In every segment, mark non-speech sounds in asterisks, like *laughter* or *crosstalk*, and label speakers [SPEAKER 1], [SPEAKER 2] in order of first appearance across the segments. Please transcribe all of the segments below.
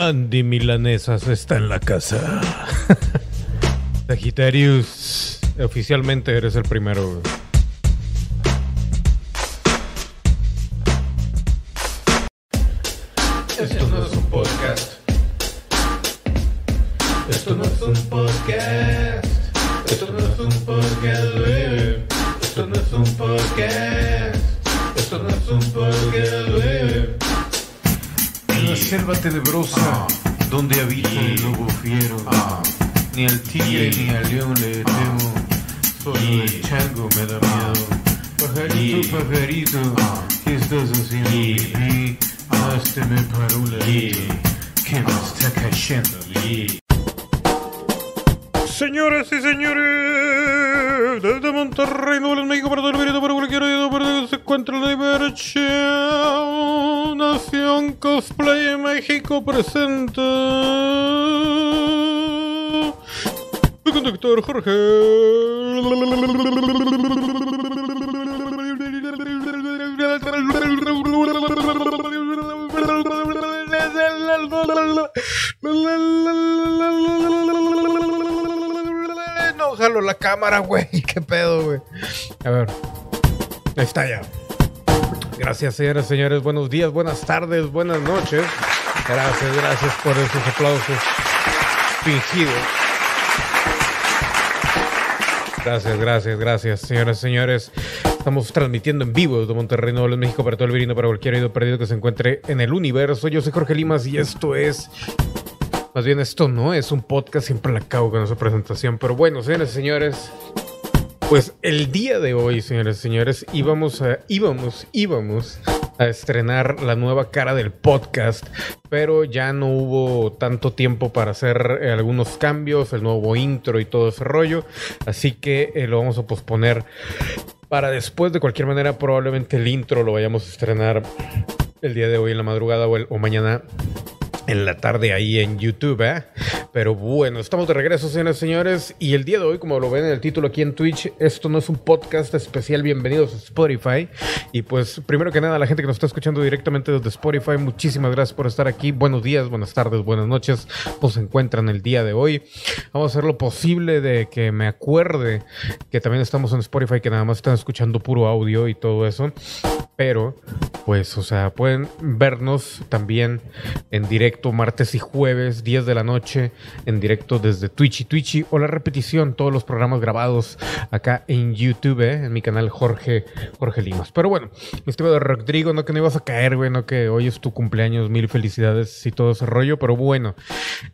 [SPEAKER 1] Andy Milanesas está en la casa. *laughs* Sagitarius, oficialmente eres el primero. No jalo la cámara, güey. *laughs* ¿Qué pedo, güey? A ver. Ahí está ya. Gracias, señoras señores. Buenos días, buenas tardes, buenas noches. Gracias, gracias por esos aplausos fingidos. Gracias, gracias, gracias, señoras señores. Estamos transmitiendo en vivo desde Monterrey, Nuevo León, México, para todo el virino, para cualquier oído perdido que se encuentre en el universo. Yo soy Jorge Limas y esto es más bien esto no es un podcast, siempre la cago con esa presentación. Pero bueno, señores y señores, pues el día de hoy, señores y señores, íbamos a, íbamos, íbamos a estrenar la nueva cara del podcast, pero ya no hubo tanto tiempo para hacer eh, algunos cambios, el nuevo intro y todo ese rollo. Así que eh, lo vamos a posponer para después. De cualquier manera, probablemente el intro lo vayamos a estrenar el día de hoy en la madrugada o, mañana en la tarde ahí en YouTube, ¿eh? Pero bueno, estamos de regreso, señores y señores. Y el día de hoy, como lo ven en el título aquí en Twitch, esto no es un podcast especial. Bienvenidos a Spotify. Y pues, primero que nada, la gente que nos está escuchando directamente desde Spotify, muchísimas gracias por estar aquí. Buenos días, buenas tardes, buenas noches. Nos encuentran el día de hoy. Vamos a hacer lo posible de que me acuerde que también estamos en Spotify, que nada más están escuchando puro audio y todo eso. Pero, pues, o sea, pueden vernos también en directo martes y jueves, 10 de la noche, en directo desde Twitchy Twitchy o la repetición, todos los programas grabados acá en YouTube, ¿eh? en mi canal Jorge, Jorge Limas. Pero bueno, mi estimado Rodrigo, no que no ibas a caer, güey, no que hoy es tu cumpleaños, mil felicidades y todo ese rollo, pero bueno,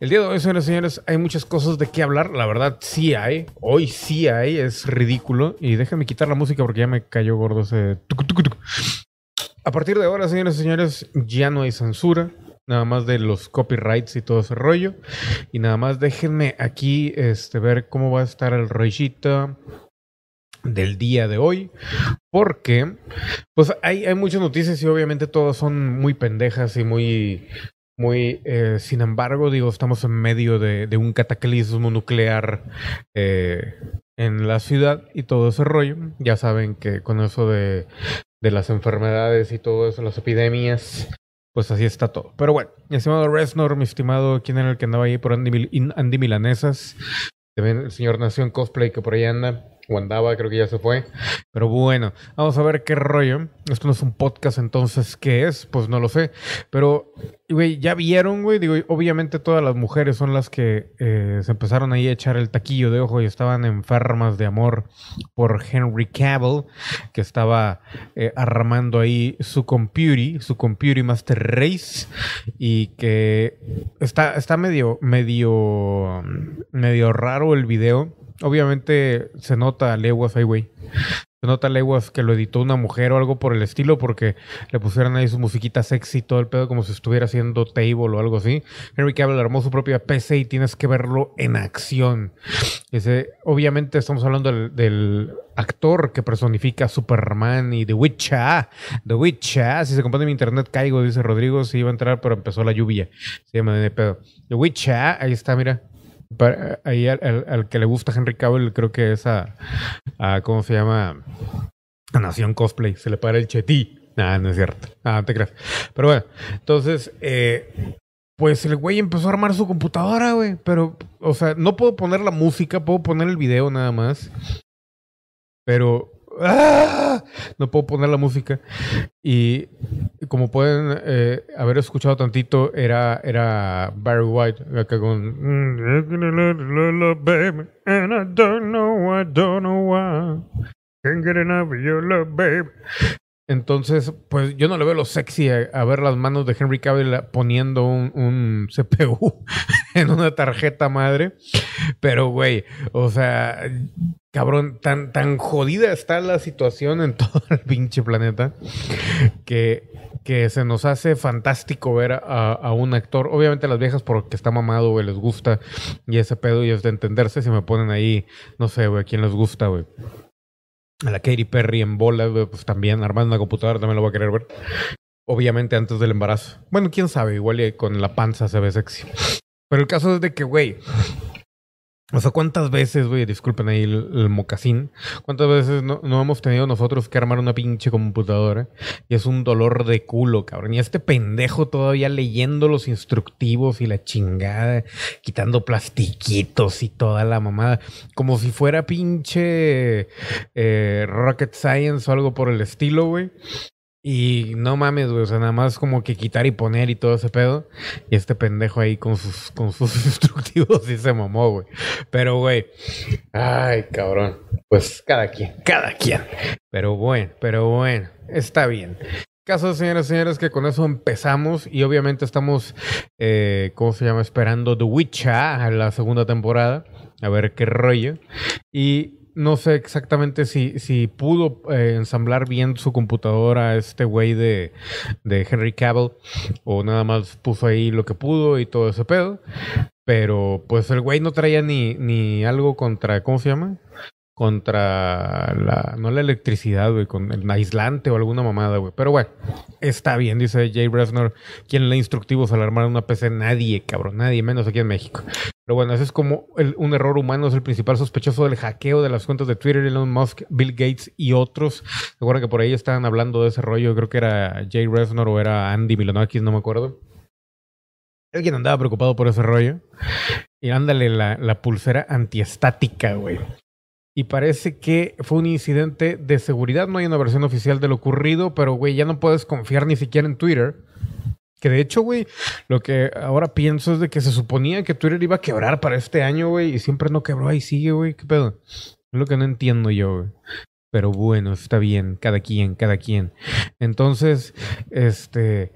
[SPEAKER 1] el día de hoy, señores y señores, hay muchas cosas de qué hablar, la verdad sí hay, hoy sí hay, es ridículo, y déjenme quitar la música porque ya me cayó gordo ese... tucu, tucu, tucu. A partir de ahora, señores y señores, ya no hay censura. Nada más de los copyrights y todo ese rollo. Y nada más déjenme aquí este, ver cómo va a estar el rollito del día de hoy. Porque, pues hay, hay muchas noticias y obviamente todas son muy pendejas y muy... Muy, eh, sin embargo, digo, estamos en medio de, de un cataclismo nuclear eh, en la ciudad y todo ese rollo. Ya saben que con eso de, de las enfermedades y todo eso, las epidemias, pues así está todo. Pero bueno, mi estimado Resnor, mi estimado, ¿quién era el que andaba ahí por Andy, Andy Milanesas? También el señor Nación Cosplay que por ahí anda, o andaba, creo que ya se fue. Pero bueno, vamos a ver qué rollo. Esto no es un podcast, entonces, ¿qué es? Pues no lo sé. Pero, güey, ya vieron, güey. Digo, obviamente todas las mujeres son las que eh, se empezaron ahí a echar el taquillo de ojo y estaban enfermas de amor por Henry Cavill, que estaba eh, armando ahí su computer, su computer Master Race, y que está, está medio, medio, medio raro el video. Obviamente se nota a leguas ahí, güey. Se nota a leguas que lo editó una mujer o algo por el estilo, porque le pusieron ahí su musiquita sexy, todo el pedo, como si estuviera haciendo table o algo así. Henry Cavill armó su propia PC y tienes que verlo en acción. Ese, obviamente estamos hablando del, actor que personifica a Superman y The Witcher. The Witcher. Si se compone mi internet caigo, dice Rodrigo. Sí iba a entrar, pero empezó la lluvia. Se llama de pedo. The Witcher. Ahí está, mira. Pa- ahí al, que le gusta Henry Cavill, creo que es a, ¿cómo se llama? A Nación Cosplay. Se le para el chetí. Ah, no es cierto. Ah, te creas. Pero bueno, entonces, eh, pues el güey empezó a armar su computadora, güey. Pero, o sea, no puedo poner la música, puedo poner el video nada más. Pero ¡ah! no puedo poner la música. Y como pueden eh, haber escuchado tantito, era, era Barry White acá con. And I don't know, I don't. Can't get enough of your love, baby. Entonces, pues yo no le veo lo sexy a, ver las manos de Henry Cavill poniendo un, CPU *laughs* en una tarjeta madre. Pero, güey, o sea, cabrón, tan, tan jodida está la situación en *laughs* todo el pinche planeta que, que se nos hace fantástico ver a, a, un actor. Obviamente las viejas porque está mamado, güey, les gusta. Y ese pedo y es de entenderse si me ponen ahí, no sé, güey, quién les gusta, güey a la Katy Perry en bola, pues también armando una computadora también lo voy a querer ver. Obviamente antes del embarazo. Bueno, quién sabe, igual con la panza se ve sexy. Pero el caso es de que, güey, o sea, ¿cuántas veces, güey, disculpen ahí el, mocasín, cuántas veces no, hemos tenido nosotros que armar una pinche computadora? Y es un dolor de culo, cabrón. Y este pendejo todavía leyendo los instructivos y la chingada, quitando plastiquitos y toda la mamada, como si fuera pinche eh, Rocket Science o algo por el estilo, güey. Y no mames, güey, o sea, nada más como que quitar y poner y todo ese pedo. Y este pendejo ahí con sus, con sus *laughs* instructivos sí se mamó, güey. Pero, güey, ay, cabrón. Pues cada quien, cada quien. Pero bueno, pero bueno, está bien. Caso, señoras y señores, que con eso empezamos y obviamente estamos, eh, ¿cómo se llama? Esperando The Witcher, la segunda temporada. A ver qué rollo. Y no sé exactamente si, si pudo eh, ensamblar bien su computadora este güey de, de Henry Cavill o nada más puso ahí lo que pudo y todo ese pedo. Pero pues el güey no traía ni, ni algo contra, ¿cómo se llama? contra la, no la electricidad, güey, con el aislante o alguna mamada, güey. Pero bueno, está bien, dice Jay Bresner. ¿Quién le instructivos al armar una PC? Nadie, cabrón, nadie, menos aquí en México. Pero bueno, ese es como un error humano, es el principal sospechoso del hackeo de las cuentas de Twitter, Elon Musk, Bill Gates y otros. Recuerda que por ahí estaban hablando de ese rollo, creo que era Jay Bresner o era Andy Milonakis, no me acuerdo. Alguien andaba preocupado por ese rollo. Y ándale la, la pulsera antiestática, güey y parece que fue un incidente de seguridad. No hay una versión oficial de lo ocurrido, pero güey, ya no puedes confiar ni siquiera en Twitter. Que de hecho, güey, lo que ahora pienso es de que se suponía que Twitter iba a quebrar para este año, güey, y siempre no quebró, ahí sigue, güey, ¿qué pedo? Es lo que no entiendo yo, güey. Pero bueno, está bien, cada quien, cada quien. Entonces, este,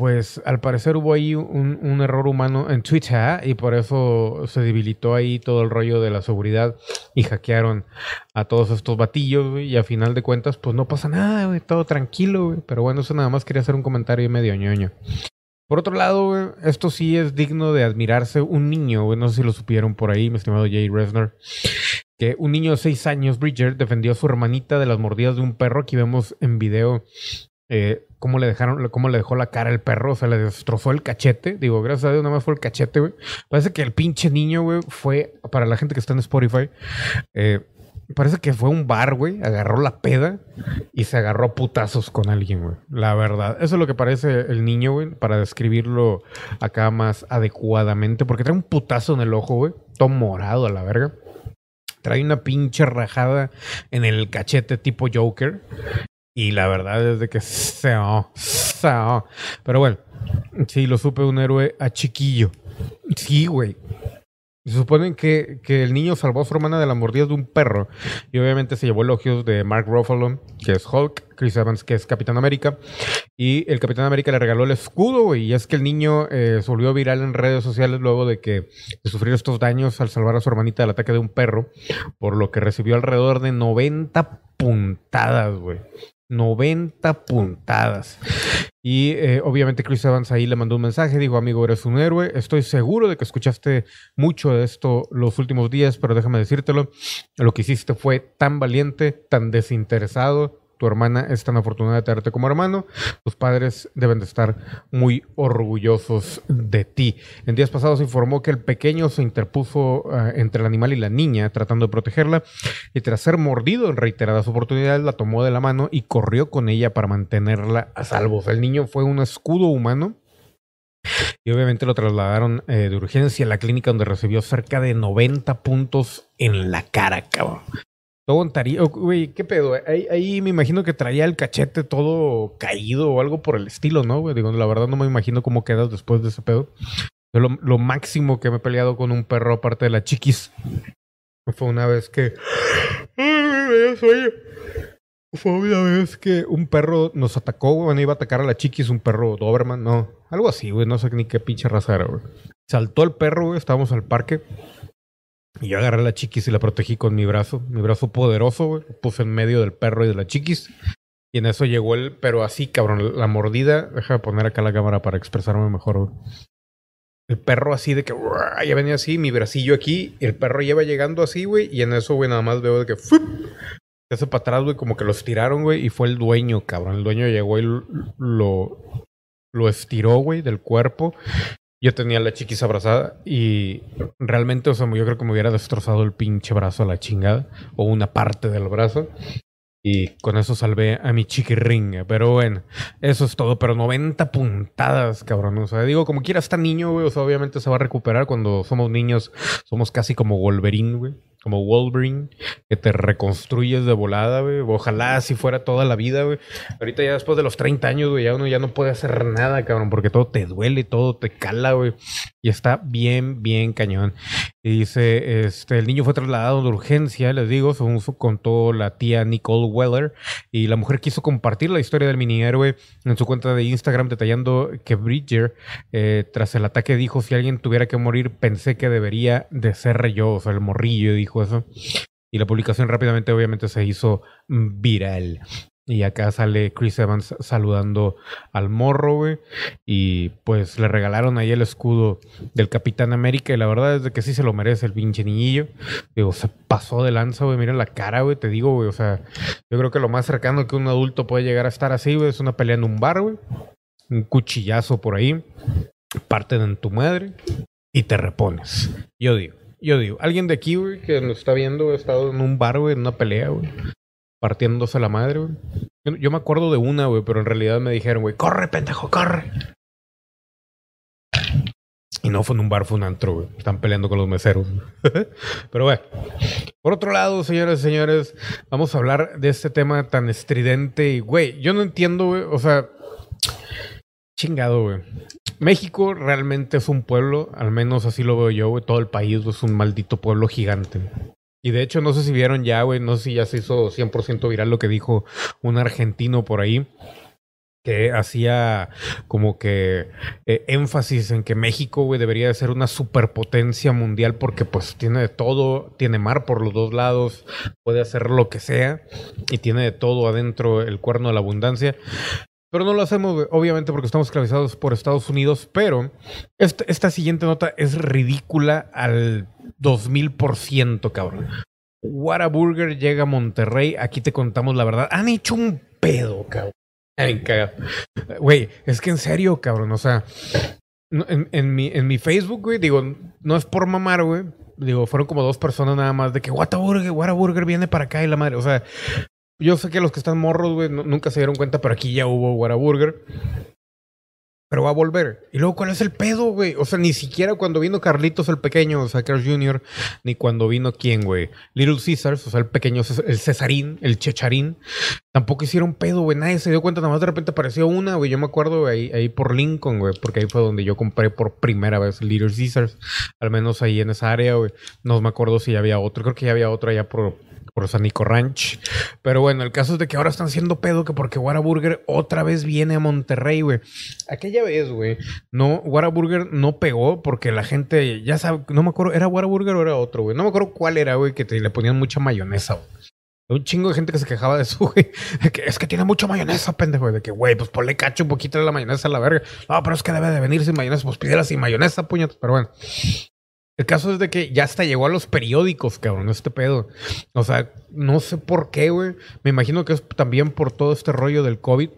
[SPEAKER 1] pues al parecer hubo ahí un, error humano en Twitter y por eso se debilitó ahí todo el rollo de la seguridad y hackearon a todos estos batillos, y a final de cuentas, pues no pasa nada, todo tranquilo. Pero bueno, eso nada más quería hacer un comentario medio ñoño. Por otro lado, esto sí es digno de admirarse. Un niño, no sé si lo supieron por ahí, mi estimado Jay Resner, que un niño de seis años, Bridger, defendió a su hermanita de las mordidas de un perro. Aquí vemos en video eh, cómo le dejaron, cómo le dejó la cara el perro, o sea, le destrozó el cachete. Digo, gracias a Dios, nada más fue el cachete, güey. Parece que el pinche niño, güey, fue, para la gente que está en Spotify, eh, parece que fue un bar, güey, agarró la peda y se agarró putazos con alguien, güey. La verdad. Eso es lo que parece el niño, güey, para describirlo acá más adecuadamente, porque trae un putazo en el ojo, güey, todo morado a la verga. Trae una pinche rajada en el cachete tipo Joker. Y la verdad es de que se Pero bueno, sí, lo supe un héroe a chiquillo. Sí, güey. Se supone que, que, el niño salvó a su hermana de la mordida de un perro. Y obviamente se llevó elogios de Mark Ruffalo, que es Hulk, Chris Evans, que es Capitán América. Y el Capitán América le regaló el escudo, Y es que el niño eh, se volvió viral en redes sociales luego de que de sufrir estos daños al salvar a su hermanita del ataque de un perro. Por lo que recibió alrededor de 90 puntadas, güey. 90 puntadas. Y eh, obviamente Chris Evans ahí le mandó un mensaje, dijo, amigo, eres un héroe, estoy seguro de que escuchaste mucho de esto los últimos días, pero déjame decírtelo, lo que hiciste fue tan valiente, tan desinteresado, tu hermana es tan afortunada de tenerte como hermano, tus padres deben de estar muy orgullosos de ti. En días pasados informó que el pequeño se interpuso eh, entre el animal y la niña tratando de protegerla y tras ser mordido en reiteradas oportunidades la tomó de la mano y corrió con ella para mantenerla a salvo. el niño fue un escudo humano Y obviamente lo trasladaron eh, de urgencia a la clínica donde recibió cerca de 90 puntos en la cara, cabrón. Todo ontario, güey, ¿qué pedo? Ahí, ahí, me imagino que traía el cachete todo caído o algo por el estilo, ¿no? Güey? Digo, la verdad no me imagino cómo quedas después de ese pedo. Lo, lo máximo que me he peleado con un perro aparte de la chiquis fue una vez que... Fue una vez que un perro nos atacó, güey. Bueno, iba a atacar a la chiquis, un perro Doberman, no. Algo así, güey. No sé ni qué pinche raza era, güey. Saltó el perro, güey. Estábamos al parque. Y yo agarré la chiquis y la protegí con mi brazo. Mi brazo poderoso, güey. Puse en medio del perro y de la chiquis. Y en eso llegó el, pero así, cabrón, la mordida. Deja de poner acá la cámara para expresarme mejor. El perro así de que ya venía así, mi bracillo aquí, el perro lleva llegando así, güey, y en eso, güey, nada más veo de que ¡fup! se hace para atrás, güey, como que lo estiraron, güey, y fue el dueño, cabrón. El dueño llegó y lo, lo estiró, güey, del cuerpo. Yo tenía la chiquis abrazada y realmente, o sea, yo creo que me hubiera destrozado el pinche brazo a la chingada, o una parte del brazo. Y con eso salvé a mi chiquirringa. Pero bueno, eso es todo. Pero 90 puntadas, cabrón. O sea, digo, como quiera, está niño, güey. O sea, obviamente se va a recuperar cuando somos niños. Somos casi como Wolverine, güey como Wolverine, que te reconstruyes de volada, güey. Ojalá así fuera toda la vida, güey. Ahorita ya después de los 30 años, güey, ya uno ya no puede hacer nada, cabrón, porque todo te duele, todo te cala, güey. Y está bien, bien cañón. Y dice, este, el niño fue trasladado de urgencia, les digo, según contó la tía Nicole Weller. Y la mujer quiso compartir la historia del mini héroe en su cuenta de Instagram, detallando que Bridger, eh, tras el ataque, dijo, si alguien tuviera que morir, pensé que debería de ser yo, o sea, el morrillo, dijo Y la publicación rápidamente obviamente se hizo viral. Y acá sale Chris Evans saludando al morro, güey. Y pues le regalaron ahí el escudo del Capitán América. Y la verdad es de que sí se lo merece el pinche niñillo. Digo, se pasó de lanza, güey. Mira la cara, güey. Te digo, güey. O sea, yo creo que lo más cercano que un adulto puede llegar a estar así, güey, es una pelea en un bar, güey. Un cuchillazo por ahí. Parten en tu madre. Y te repones. Yo digo. Yo digo, alguien de aquí, güey, que nos está viendo, ha estado en un bar, güey, en una pelea, güey. Partiéndose la madre, güey. Yo, me acuerdo de una, güey, pero en realidad me dijeron, güey, corre, pendejo, corre. Y no fue en un bar, fue un antro, güey. Están peleando con los meseros. *laughs* Pero bueno. Por otro lado, señores y señores, vamos a hablar de este tema tan estridente. Y, güey, yo no entiendo, güey. O sea, chingado, güey. México realmente es un pueblo, al menos así lo veo yo, güey. Todo el país es un maldito pueblo gigante. Y de hecho, no sé si vieron ya, güey, no sé si ya se hizo 100% viral lo que dijo un argentino por ahí, que hacía como que eh, énfasis en que México, güey, debería de ser una superpotencia mundial porque pues tiene de todo, tiene mar por los dos lados, puede hacer lo que sea y tiene de todo adentro el cuerno de la abundancia. Pero no lo hacemos, obviamente, porque estamos esclavizados por Estados Unidos. Pero esta, esta siguiente nota es ridícula al 2000%, cabrón. Whataburger llega a Monterrey. Aquí te contamos la verdad. Han hecho un pedo, cabrón. Güey, es que en serio, cabrón. O sea, en, en, mi, en mi Facebook, güey, digo, no es por mamar, güey. Digo, fueron como dos personas nada más de que Whataburger, Whataburger viene para acá y la madre. O sea, yo sé que los que están morros, güey, nunca se dieron cuenta, pero aquí ya hubo Whataburger. Pero va a volver. Y luego, ¿cuál es el pedo, güey? O sea, ni siquiera cuando vino Carlitos el pequeño, o Jr., ni cuando vino quién, güey. Little Caesars, o sea, el pequeño, el Cesarín, el Checharín. Tampoco hicieron pedo, güey. Nadie se dio cuenta, nada más de repente apareció una, güey. Yo me acuerdo, ahí, ahí por Lincoln, güey, porque ahí fue donde yo compré por primera vez Little Caesars. Al menos ahí en esa área, güey. No me acuerdo si ya había otro. Creo que ya había otro allá por, por Sanico Ranch. Pero bueno, el caso es de que ahora están haciendo pedo que porque Whataburger otra vez viene a Monterrey, güey. Aquella vez, güey, no, Whataburger no pegó porque la gente, ya sabe, no me acuerdo, ¿era Whataburger o era otro, güey? No me acuerdo cuál era, güey, que te, le ponían mucha mayonesa, güey. Un chingo de gente que se quejaba de eso, *laughs* güey. es que tiene mucha mayonesa, pendejo. De que, güey, pues ponle cacho un poquito de la mayonesa a la verga. No, pero es que debe de venir sin mayonesa. Pues pídela sin mayonesa, puñetas. Pero bueno. El caso es de que ya hasta llegó a los periódicos, cabrón, este pedo. O sea, no sé por qué, güey. Me imagino que es también por todo este rollo del COVID.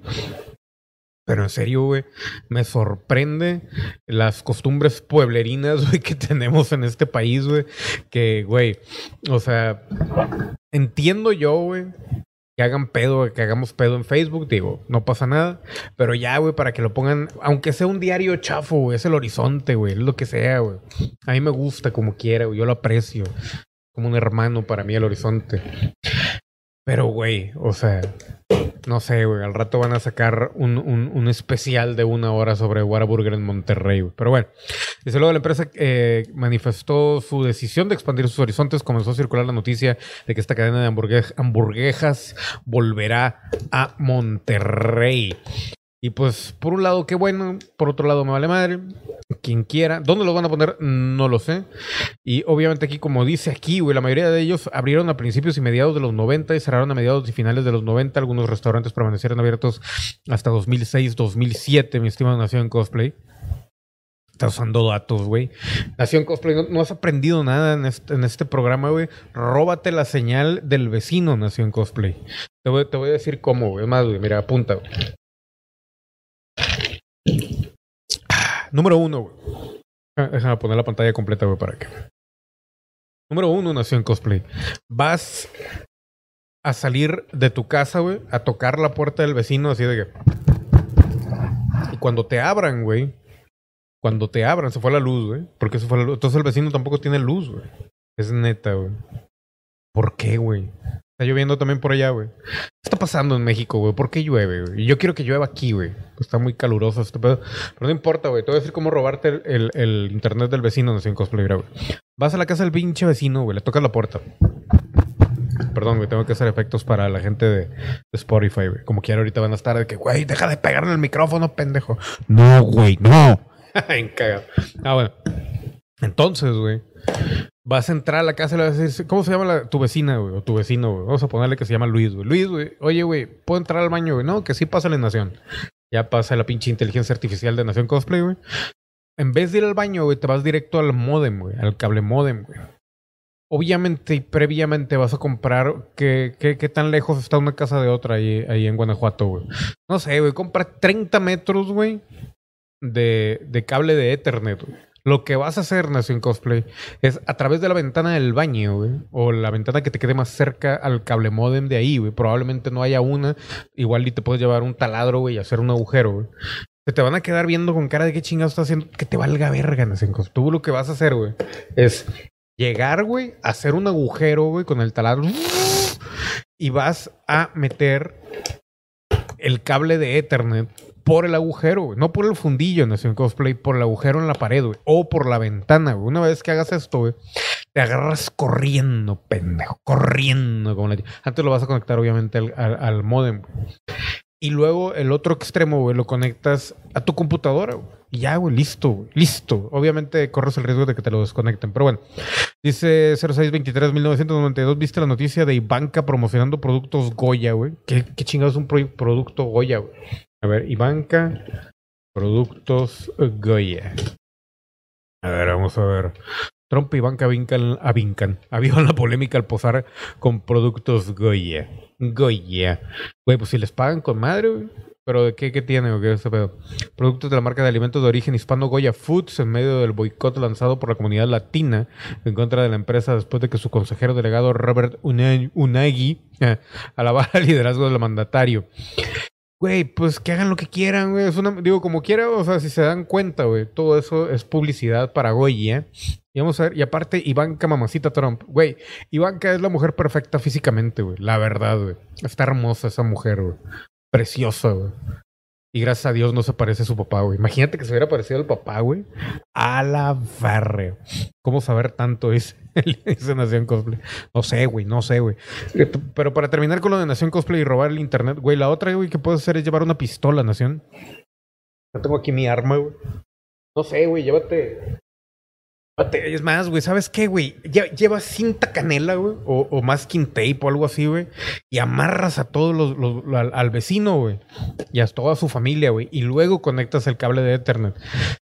[SPEAKER 1] Pero en serio, güey, me sorprende las costumbres pueblerinas, *laughs* güey, que tenemos en este país, güey. Que, güey, o sea, entiendo yo, güey, que hagan pedo, que hagamos pedo en Facebook, digo, no pasa nada. Pero ya, güey, para que lo pongan, aunque sea un diario chafo, güey, es el horizonte, güey, es lo que sea, güey. A mí me gusta como quiera, güey, yo lo aprecio. Como un hermano para mí el horizonte. Pero, güey, o sea, no sé, güey. Al rato van a sacar un, un, un especial de una hora sobre Whataburger en Monterrey, güey. Pero bueno, dice luego la empresa eh, manifestó su decisión de expandir sus horizontes. Comenzó a circular la noticia de que esta cadena de hamburgue- hamburguesas volverá a Monterrey. Y pues, por un lado, qué bueno. Por otro lado, me vale madre. Quien quiera. ¿Dónde los van a poner? No lo sé. Y obviamente aquí, como dice aquí, güey, la mayoría de ellos abrieron a principios y mediados de los 90 y cerraron a mediados y finales de los 90. Algunos restaurantes permanecieron abiertos hasta 2006, 2007, mi estimado Nación Cosplay. Estás usando datos, güey. Nación Cosplay, no, has aprendido nada en este, programa, güey. Róbate la señal del vecino, Nación Cosplay. Te voy, a decir cómo, güey. Más, güey, mira, apunta, güey. Ah, Número uno, güey. Ah, Déjame poner la pantalla completa, güey, para que. Número uno, Nación Cosplay. Vas a salir de tu casa, güey, a tocar la puerta del vecino, así de que. Y cuando te abran, güey. Cuando te abran, se fue la luz, güey. Porque se fue la luz. Entonces el vecino tampoco tiene luz, güey. Es neta, güey. ¿Por qué, güey? Está lloviendo también por allá, güey. ¿Qué está pasando en México, güey? ¿Por qué llueve, güey? Yo quiero que llueva aquí, güey. Está muy caluroso este pedo. Pero no importa, güey. Te voy a decir cómo robarte el, internet del vecino, Nación Cosplay, mira, güey. Vas a la casa del pinche vecino, güey. Le tocas la puerta. Perdón, güey. Tengo que hacer efectos para la gente de, Spotify, güey. Como quiera ahorita van a estar de que, güey, deja de pegarle el micrófono, pendejo. No, güey, no. *laughs* En cagado. Ah, bueno. Entonces, güey. Vas a entrar a la casa y le vas a decir, ¿cómo se llama la- tu vecina, güey? O tu vecino, güey. Vamos a ponerle que se llama Luis, güey. Luis, güey. Oye, güey, ¿puedo entrar al baño, güey? No, que sí pasa la Nación. Ya pasa la pinche inteligencia artificial de Nación Cosplay, güey. En vez de ir al baño, güey, te vas directo al modem, güey. Al cable modem, güey. Obviamente y previamente vas a comprar qué, qué, qué tan lejos está una casa de otra ahí, ahí en Guanajuato, güey. No sé, güey. Compra 30 metros, güey, de, de cable de Ethernet, güey. Lo que vas a hacer, Nación Cosplay, es a través de la ventana del baño, güey, o la ventana que te quede más cerca al cable modem de ahí, güey. Probablemente no haya una. Igual y te puedes llevar un taladro, güey, y hacer un agujero, güey. Se te van a quedar viendo con cara de qué chingados estás haciendo. Que te valga verga, Nación Cosplay. Tú lo que vas a hacer, güey, es llegar, güey, hacer un agujero, güey, con el taladro. Y vas a meter el cable de Ethernet por el agujero, güey. No por el fundillo, Nación Cosplay, por el agujero en la pared, güey. O por la ventana, güey. Una vez que hagas esto, güey, te agarras corriendo, pendejo. Corriendo. Como la... Antes lo vas a conectar, obviamente, al, al, modem. Y luego el otro extremo, güey, lo conectas a tu computadora, güey. Y ya, güey, listo. Listo. Obviamente corres el riesgo de que te lo desconecten. Pero bueno. Dice 0623-1992, ¿viste la noticia de Ivanka promocionando productos Goya, güey? ¿Qué, qué chingados es un pro- producto Goya, güey? A ver, Ivanka, productos Goya. A ver, vamos a ver. Trump y Ivanka vincan, avincan. Avivan la polémica al posar con productos Goya. Goya. Güey, pues si les pagan con madre, güey. Pero ¿de qué, qué tiene ese pedo? Productos de la marca de alimentos de origen hispano Goya Foods en medio del boicot lanzado por la comunidad latina en contra de la empresa después de que su consejero delegado Robert Una- Unagi eh, alabara el liderazgo del mandatario. Güey, pues que hagan lo que quieran, güey. Es una, digo, como quiera, o sea, si se dan cuenta, güey, todo eso es publicidad para Goya. Y vamos a ver, y aparte, Ivanka Mamacita Trump, güey, Ivanka es la mujer perfecta físicamente, güey. La verdad, güey. Está hermosa esa mujer, güey. Preciosa, güey. Y gracias a Dios no se parece a su papá, güey. Imagínate que se hubiera parecido al papá, güey. A la barre. ¿Cómo saber tanto? Dice *laughs* Nación Cosplay. No sé, güey, no sé, güey. Eh, Pero para terminar con lo de Nación Cosplay y robar el internet, güey, la otra, güey, que puedes hacer es llevar una pistola, Nación. Yo tengo aquí mi arma, güey. No sé, güey, llévate. Es más, güey, ¿sabes qué, güey? Lle- Lleva cinta canela, güey, o, o masking tape o algo así, güey, y amarras a todos los, al vecino, güey, y a toda su familia, güey, y luego conectas el cable de Ethernet.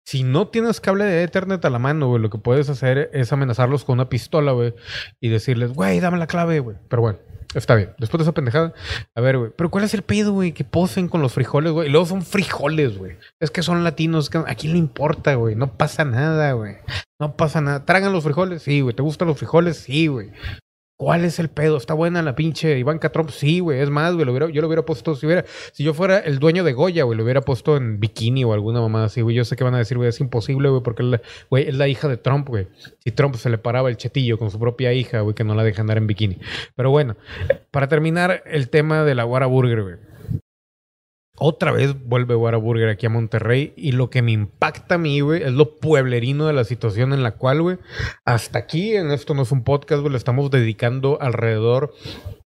[SPEAKER 1] Si no tienes cable de Ethernet a la mano, güey, lo que puedes hacer es amenazarlos con una pistola, güey, y decirles, güey, dame la clave, güey. Pero bueno, está bien. Después de esa pendejada, a ver, güey, pero ¿cuál es el pedo, güey? Que posen con los frijoles, güey. Y luego son frijoles, güey. Es que son latinos, a quién le importa, güey. No pasa nada, güey. No pasa nada. ¿Tragan los frijoles? Sí, güey. ¿Te gustan los frijoles? Sí, güey. ¿Cuál es el pedo? ¿Está buena la pinche Ivanka Trump? Sí, güey. Es más, güey. Yo lo hubiera puesto, si hubiera, si yo fuera el dueño de Goya, güey, lo hubiera puesto en bikini o alguna mamada así, güey. Yo sé que van a decir, güey, es imposible, güey, porque güey, es la hija de Trump, güey. Si Trump se le paraba el chetillo con su propia hija, güey, que no la deja andar en bikini. Pero bueno, para terminar el tema de la Whataburger, güey. Otra vez vuelve Whataburger aquí a Monterrey y lo que me impacta a mí, güey, es lo pueblerino de la situación en la cual, güey, hasta aquí en esto no es un podcast, güey, le estamos dedicando alrededor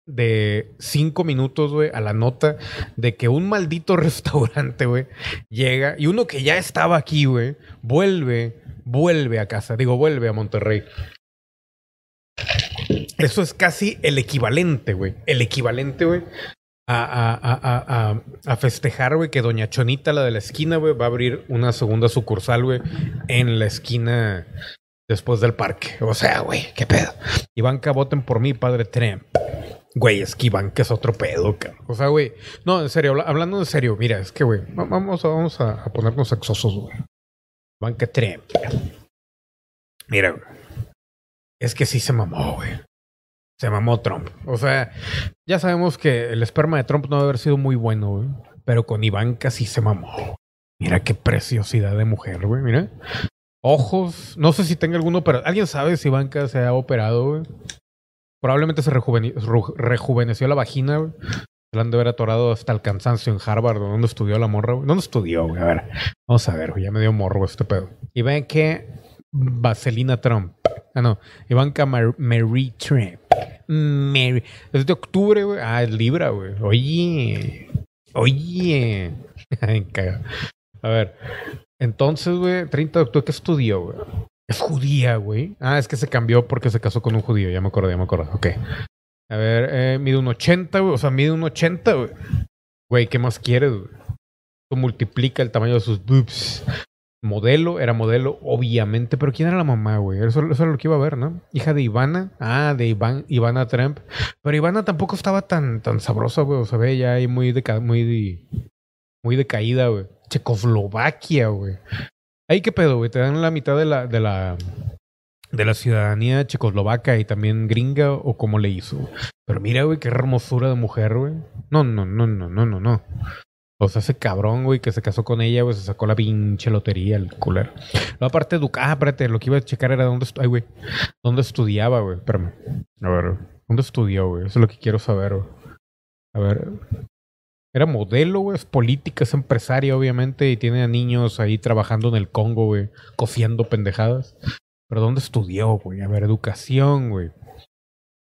[SPEAKER 1] de cinco minutos, güey, a la nota de que un maldito *laughs* restaurante, güey, llega y uno que ya estaba aquí, güey, vuelve, vuelve a casa, digo, vuelve a Monterrey. Eso es casi el equivalente, güey. El equivalente, güey, a, a, a, a, festejar, güey, que Doña Chonita, la de la esquina, güey, va a abrir una segunda sucursal, güey, en la esquina después del parque. O sea, güey, qué pedo. Ivanka, voten por mí, padre Trump. Güey, es que Ivanka es otro pedo, cabrón. O sea, güey, no, en serio, hablando en serio, mira, es que, güey, vamos, vamos a, ponernos sexosos, güey. Ivanka Trump. Mira, güey. Es que sí se mamó, güey se mamó Trump. O sea, ya sabemos que el esperma de Trump no debe haber sido muy bueno, güey. Pero con Ivanka sí se mamó. Mira qué preciosidad de mujer, güey. Mira. Ojos. No sé si tenga alguno, pero ¿alguien sabe si Ivanka se ha operado, güey? Probablemente se rejuveneció la vagina, güey. La de haber atorado hasta el cansancio en Harvard, donde estudió la morra, güey. ¿Dónde estudió, güey? A ver. Vamos a ver, güey. Ya me dio morro este pedo. Y ven que Vaselina Trump. Ah, no. Ivanka Marie Trump. Mary. Es de octubre, güey. Ah, es Libra, güey. Oye. Oye. *laughs* A ver. Entonces, güey, 30 de octubre, ¿qué estudió, güey? Es judía, güey. Ah, es que se cambió porque se casó con un judío. Ya me acuerdo, ya me acuerdo. Ok. A ver, eh, mide un 80, güey. O sea, mide un 80, güey. Güey, ¿qué más quieres, güey? multiplica el tamaño de sus boobs modelo, era modelo, obviamente. Pero ¿quién era la mamá, güey? Eso, eso era lo que iba a ver, ¿no? Hija de Ivana. Ah, de Iván, Ivana Trump. Pero Ivana tampoco estaba tan, tan sabrosa, güey. O sea, ve ya ahí muy, muy, muy decaída, güey. Checoslovaquia, güey. Ahí qué pedo, güey. Te dan la mitad de la, de la, de la ciudadanía checoslovaca y también gringa o cómo le hizo. Pero mira, güey, qué hermosura de mujer, güey. No, no, no, no, no, no, no. O sea, ese cabrón, güey, que se casó con ella, güey, se sacó la pinche lotería, el culero. Luego, aparte, de ah, espérate, lo que iba a checar era dónde, ay, güey, dónde estudiaba, güey, espérame. A ver, ¿dónde estudió, güey? Eso es lo que quiero saber, güey. A ver, era modelo, güey, es política, es empresaria, obviamente, y tiene a niños ahí trabajando en el Congo, güey, cociendo pendejadas. Pero ¿dónde estudió, güey? A ver, educación, güey.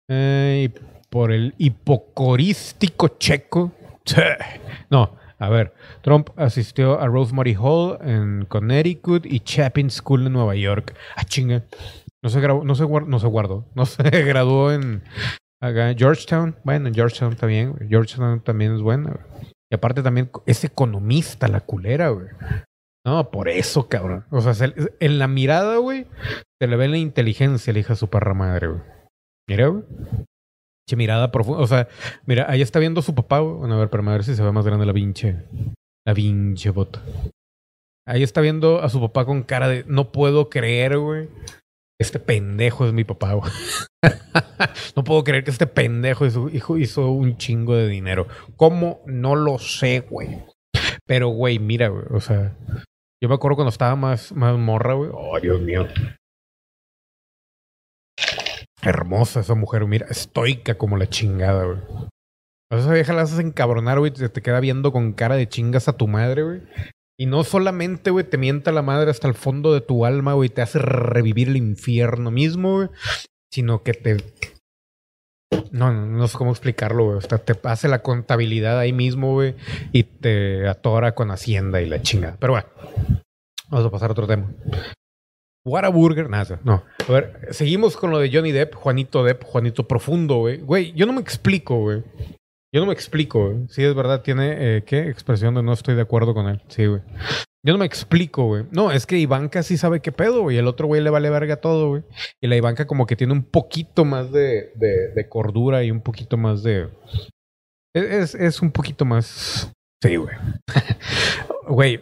[SPEAKER 1] Eh, por el hipocorístico checo. *laughs* No, a ver, Trump asistió a Rosemary Hall en Connecticut y Chapin School en Nueva York. Ah, chinga. No se, grabó, no se, guardó. No *laughs* se graduó en Georgetown. Bueno, en Georgetown también. Georgetown también es buena. Y aparte también es economista, la culera, güey. No, por eso, cabrón. O sea, en la mirada, güey, se le ve la inteligencia, la hija su perra madre, güey. Mira, güey mirada profunda. O sea, mira, ahí está viendo su papá. Bueno, a ver, pero a ver si se ve más grande la pinche. La pinche bota. Ahí está viendo a su papá con cara de no puedo creer, güey. Este pendejo es mi papá, güey. *laughs* no puedo creer que este pendejo y su hijo hizo un chingo de dinero. ¿Cómo? No lo sé, güey. Pero, güey, mira, güey. O sea, yo me acuerdo cuando estaba más, más morra, güey. Oh, Dios mío. Hermosa esa mujer, mira, estoica como la chingada, güey. O sea, esa vieja la haces encabronar, güey, te, te queda viendo con cara de chingas a tu madre, güey. Y no solamente, güey, te mienta la madre hasta el fondo de tu alma, güey, te hace revivir el infierno mismo, güey. Sino que te. No, no, no sé cómo explicarlo, güey. O te hace la contabilidad ahí mismo, güey. Y te atora con Hacienda y la chingada. Pero bueno, vamos a pasar a otro tema. Whataburger, nada, no. A ver, seguimos con lo de Johnny Depp, Juanito Depp, Juanito Profundo, güey. Güey, yo no me explico, güey. Yo no me explico, güey. Sí, es verdad, tiene, eh, ¿qué? Expresión de no estoy de acuerdo con él. Sí, güey. Yo no me explico, güey. No, es que Ivanka sí sabe qué pedo, güey. El otro güey le vale verga todo, güey. Y la Ivanka como que tiene un poquito más de, de, cordura y un poquito más de... Es, es un poquito más... Sí, güey. *laughs* Güey,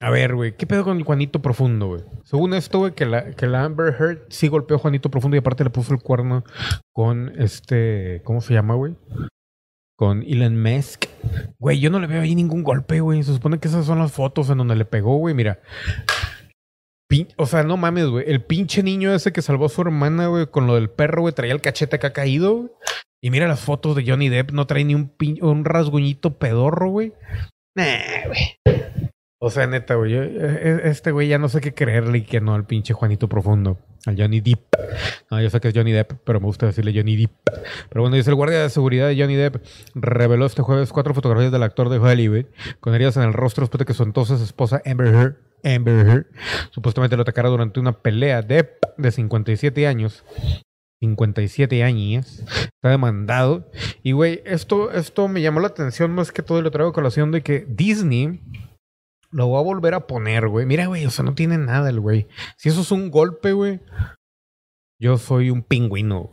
[SPEAKER 1] A ver, güey, ¿qué pedo con Juanito Profundo, güey? Según esto, güey, que la, que la Amber Heard sí golpeó a Juanito Profundo y aparte le puso el cuerno con este. ¿Cómo se llama, güey? Con Elon Musk. Güey, yo no le veo ahí ningún golpe, güey. Se supone que esas son las fotos en donde le pegó, güey. Mira. o sea, no mames, güey. El pinche niño ese que salvó a su hermana, güey, con lo del perro, güey, traía el cachete acá caído, güey. Y mira las fotos de Johnny Depp, no trae ni un, un rasguñito pedorro, güey. Nah, güey. O sea, neta, güey. E, e, este güey ya no sé qué creerle y que no al pinche Juanito Profundo. Al Johnny Depp. No, yo sé que es Johnny Depp, pero me gusta decirle Johnny Depp. Pero bueno, dice el guardia de seguridad de Johnny Depp reveló este jueves cuatro fotografías del actor de Hollywood con heridas en el rostro después de que su entonces esposa Amber Heard, Amber Heard supuestamente lo atacara durante una pelea. Depp, de 57 años, 57 años, está demandado. Y güey, esto, esto me llamó la atención más que todo y lo traigo a colación de que Disney lo voy a volver a poner, güey. Mira, güey, o sea, no tiene nada el güey. Si eso es un golpe, güey, yo soy un pingüino.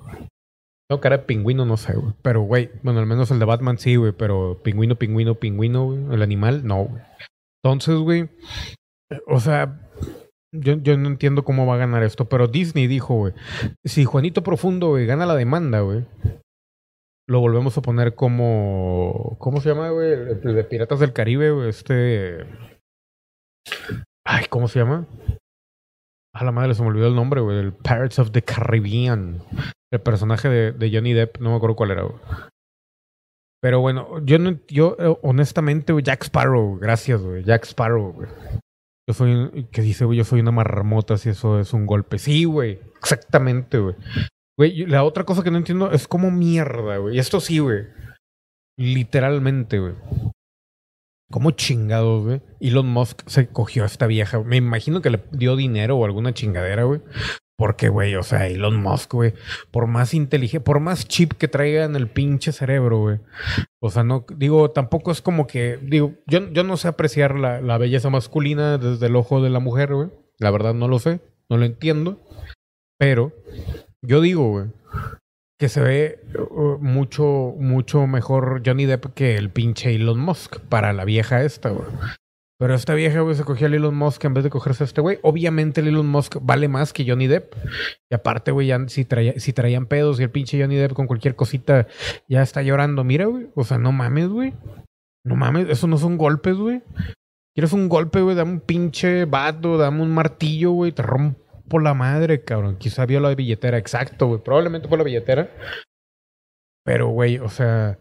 [SPEAKER 1] No, cara de pingüino, no sé, güey. Pero, güey, bueno, al menos el de Batman sí, güey. Pero pingüino, pingüino, pingüino, güey. El animal, no, güey. Entonces, güey, o sea, yo, yo, no entiendo cómo va a ganar esto, pero Disney dijo, güey, si Juanito Profundo, güey, gana la demanda, güey, lo volvemos a poner como, ¿cómo se llama, güey? El, de Piratas del Caribe, güey, este... Ay, ¿cómo se llama? A la madre se me olvidó el nombre, güey. El Pirates of the Caribbean. El personaje de, Johnny Depp, no me acuerdo cuál era, güey. Pero bueno, yo no, yo eh, honestamente, güey, Jack Sparrow, gracias, güey. Jack Sparrow, güey. Yo soy, ¿qué dice, güey? Yo soy una marmota si eso es un golpe. Sí, güey. Exactamente, güey. Güey, la otra cosa que no entiendo es cómo mierda, güey. Y esto sí, güey. Literalmente, güey. ¿Cómo chingados, güey? Elon Musk se cogió a esta vieja. Me imagino que le dio dinero o alguna chingadera, güey. Porque, güey, o sea, Elon Musk, güey, por más inteligente, por más chip que traiga en el pinche cerebro, güey. O sea, no, digo, tampoco es como que, digo, yo, yo no sé apreciar la, la belleza masculina desde el ojo de la mujer, güey. La verdad no lo sé, no lo entiendo. Pero yo digo, güey, que se ve uh, mucho, mucho mejor Johnny Depp que el pinche Elon Musk para la vieja esta, güey. Pero esta vieja, güey, se cogió a Elon Musk en vez de cogerse a este güey. Obviamente el Elon Musk vale más que Johnny Depp. Y aparte, güey, ya si, si traían pedos y el pinche Johnny Depp con cualquier cosita ya está llorando. Mira, güey. O sea, no mames, güey. No mames, eso no son golpes, güey. ¿Quieres un golpe, güey? Dame un pinche vato, dame un martillo, güey. Te rompo por la madre, cabrón. Quizá vio la billetera, exacto, güey. Probablemente fue la billetera. Pero, güey, o sea,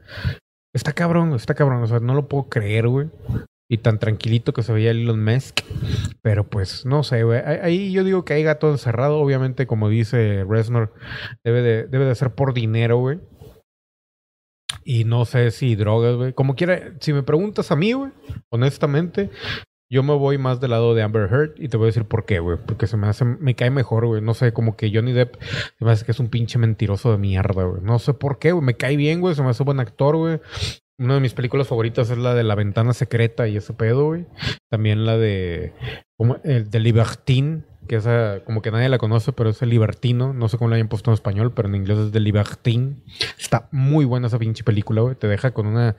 [SPEAKER 1] está cabrón, está cabrón. O sea, no lo puedo creer, güey. Y tan tranquilito que se veía Elon Musk. Pero pues, no sé, güey. Ahí yo digo que hay gato encerrado. Obviamente, como dice Resnor, debe de, debe de ser por dinero, güey. Y no sé si drogas, güey. Como quiera, si me preguntas a mí, güey, honestamente, yo me voy más del lado de Amber Heard y te voy a decir por qué, güey. Porque se me hace, me cae mejor, güey. No sé, como que Johnny Depp se me hace que es un pinche mentiroso de mierda, güey. No sé por qué, güey. Me cae bien, güey. Se me hace buen actor, güey. Una de mis películas favoritas es la de La Ventana Secreta y ese pedo, güey. También la de. Como, el de Libertine que esa como que nadie la conoce, pero es el libertino. No sé cómo la hayan puesto en español, pero en inglés es de libertine. Está muy buena esa pinche película, güey. Te deja con una,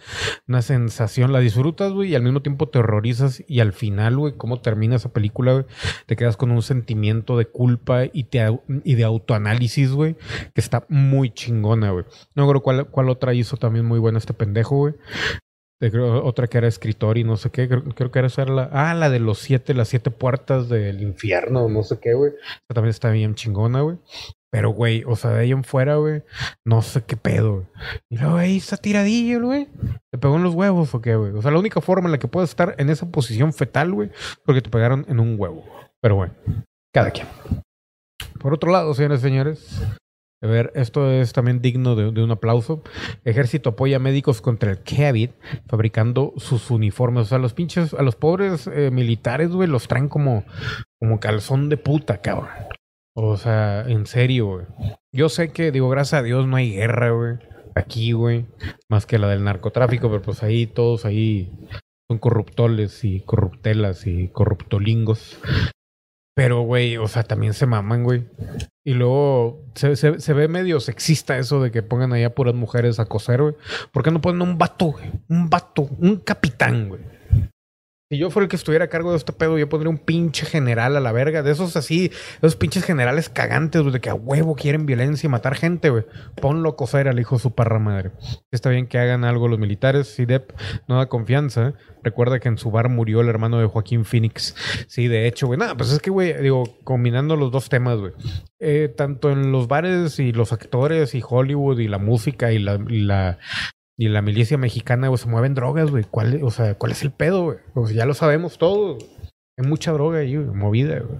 [SPEAKER 1] una sensación, la disfrutas, güey, y al mismo tiempo te horrorizas. Y al final, güey, cómo termina esa película, güey, te quedas con un sentimiento de culpa y, te, y de autoanálisis, güey, que está muy chingona, güey. No creo cuál, cuál otra hizo también muy buena este pendejo, güey otra que era escritor y no sé qué, creo, que era esa la, ah, la de los siete, las siete puertas del infierno, no sé qué, güey. También está bien chingona, güey. Pero, güey, o sea, de ahí en fuera, güey, no sé qué pedo, güey. Y luego ahí está tiradillo, güey. ¿Te pegó en los huevos o qué, güey? O sea, la única forma en la que puedes estar en esa posición fetal, güey, porque te pegaron en un huevo. Pero, bueno, cada quien. Por otro lado, señores y señores, a ver, esto es también digno de, un aplauso. Ejército apoya a médicos contra el COVID fabricando sus uniformes. O sea, los pinches, a los pobres eh, militares, güey, los traen como, como calzón de puta, cabrón. O sea, en serio, güey. Yo sé que, digo, gracias a Dios no hay guerra, güey. Aquí, güey. Más que la del narcotráfico, pero pues ahí todos ahí son corruptoles y corruptelas y corruptolingos. Pero, güey, o sea, también se maman, güey. Y luego se, se, ve medio sexista eso de que pongan ahí a puras mujeres a coser, güey. ¿Por qué no ponen un vato, güey? Un vato, un capitán, güey. Si yo fuera el que estuviera a cargo de este pedo, yo pondría un pinche general a la verga. De esos así, esos pinches generales cagantes, de que a huevo quieren violencia y matar gente, güey. Ponlo a coser al hijo de su parra madre. Está bien que hagan algo los militares. Si Depp no da confianza, ¿eh? recuerda que en su bar murió el hermano de Joaquín Phoenix. Sí, de hecho, güey. Nada, pues es que, güey, digo, combinando los dos temas, güey. Eh, tanto en los bares y los actores y Hollywood y la música y la y la milicia mexicana, se mueven drogas, güey. ¿Cuál, o sea, ¿cuál es el pedo, güey? Sea, ya lo sabemos todo. Hay mucha droga ahí, güey, movida, güey.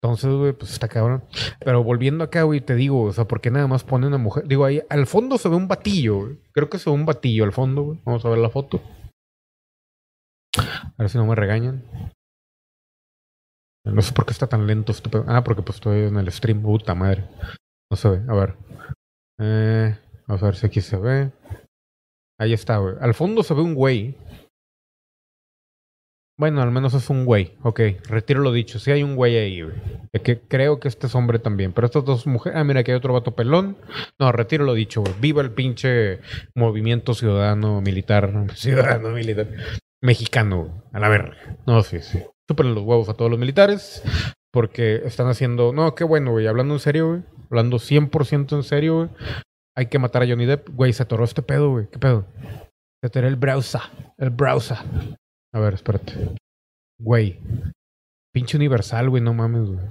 [SPEAKER 1] Entonces, güey, pues está cabrón. Pero volviendo acá, güey, te digo, o sea, ¿por qué nada más pone una mujer? Digo, ahí al fondo se ve un batillo, güey. Creo que se ve un batillo al fondo, güey. Vamos a ver la foto. A ver si no me regañan. No sé por qué está tan lento este pedo. Ah, porque pues estoy en el stream. Puta madre. No se ve. A ver. Eh, vamos a ver si aquí se ve. Ahí está, güey. Al fondo se ve un güey. Bueno, al menos es un güey. Ok, retiro lo dicho. Sí hay un güey ahí, güey. Que creo que este es hombre también. Pero estas dos mujeres... Ah, mira, aquí hay otro vato pelón. No, retiro lo dicho, güey. Viva el pinche movimiento ciudadano militar. *laughs* Ciudadano militar. Mexicano, güey. A la verga. No, sí, sí. Súper los huevos a todos los militares. Porque están haciendo... No, qué bueno, güey. Hablando en serio, güey. Hablando 100% en serio, güey hay que matar a Johnny Depp. Güey, se atoró este pedo, güey. ¿Qué pedo? Se atoró el browser. El browser. A ver, espérate. Güey. Pinche universal, güey, no mames, güey.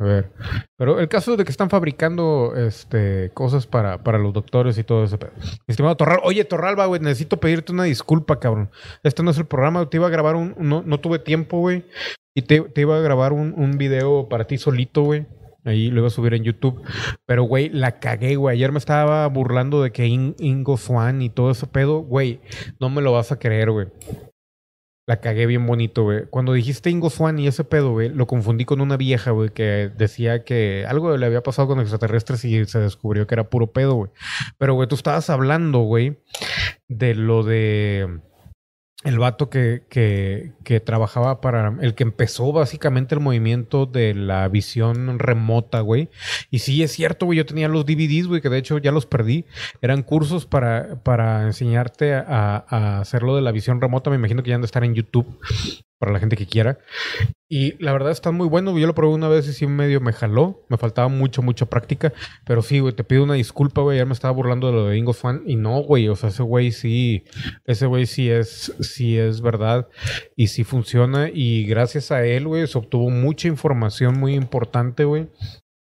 [SPEAKER 1] A ver. Pero el caso de que están fabricando este, cosas para, para los doctores y todo ese pedo. Estimado Torral, oye, Torralba, güey, necesito pedirte una disculpa, cabrón. Este no es el programa, te iba a grabar un. No, no tuve tiempo, güey. Y te, te, iba a grabar un, un video para ti solito, güey. Ahí lo iba a subir en YouTube. Pero, güey, la cagué, güey. Ayer me estaba burlando de que Ingo Swan y todo ese pedo. Güey, no me lo vas a creer, güey. La cagué bien bonito, güey. Cuando dijiste Ingo Swan y ese pedo, güey, lo confundí con una vieja, güey, que decía que algo le había pasado con extraterrestres y se descubrió que era puro pedo, güey. Pero, güey, tú estabas hablando, güey, de lo de el vato que, que, que, trabajaba para el que empezó básicamente el movimiento de la visión remota, güey. Y sí, es cierto, güey, yo tenía los DVDs, güey, que de hecho ya los perdí. Eran cursos para, para enseñarte a, a hacerlo de la visión remota. Me imagino que ya han de estar en YouTube para la gente que quiera. Y la verdad está muy bueno. Yo lo probé una vez y sí medio me jaló. Me faltaba mucho, mucha práctica. Pero sí, güey, te pido una disculpa, güey. Ya me estaba burlando de lo de Ingo Fan. Y no, güey. O sea, ese güey sí. Ese güey sí es, sí es verdad. Y sí funciona. Y gracias a él, güey, se obtuvo mucha información muy importante, güey.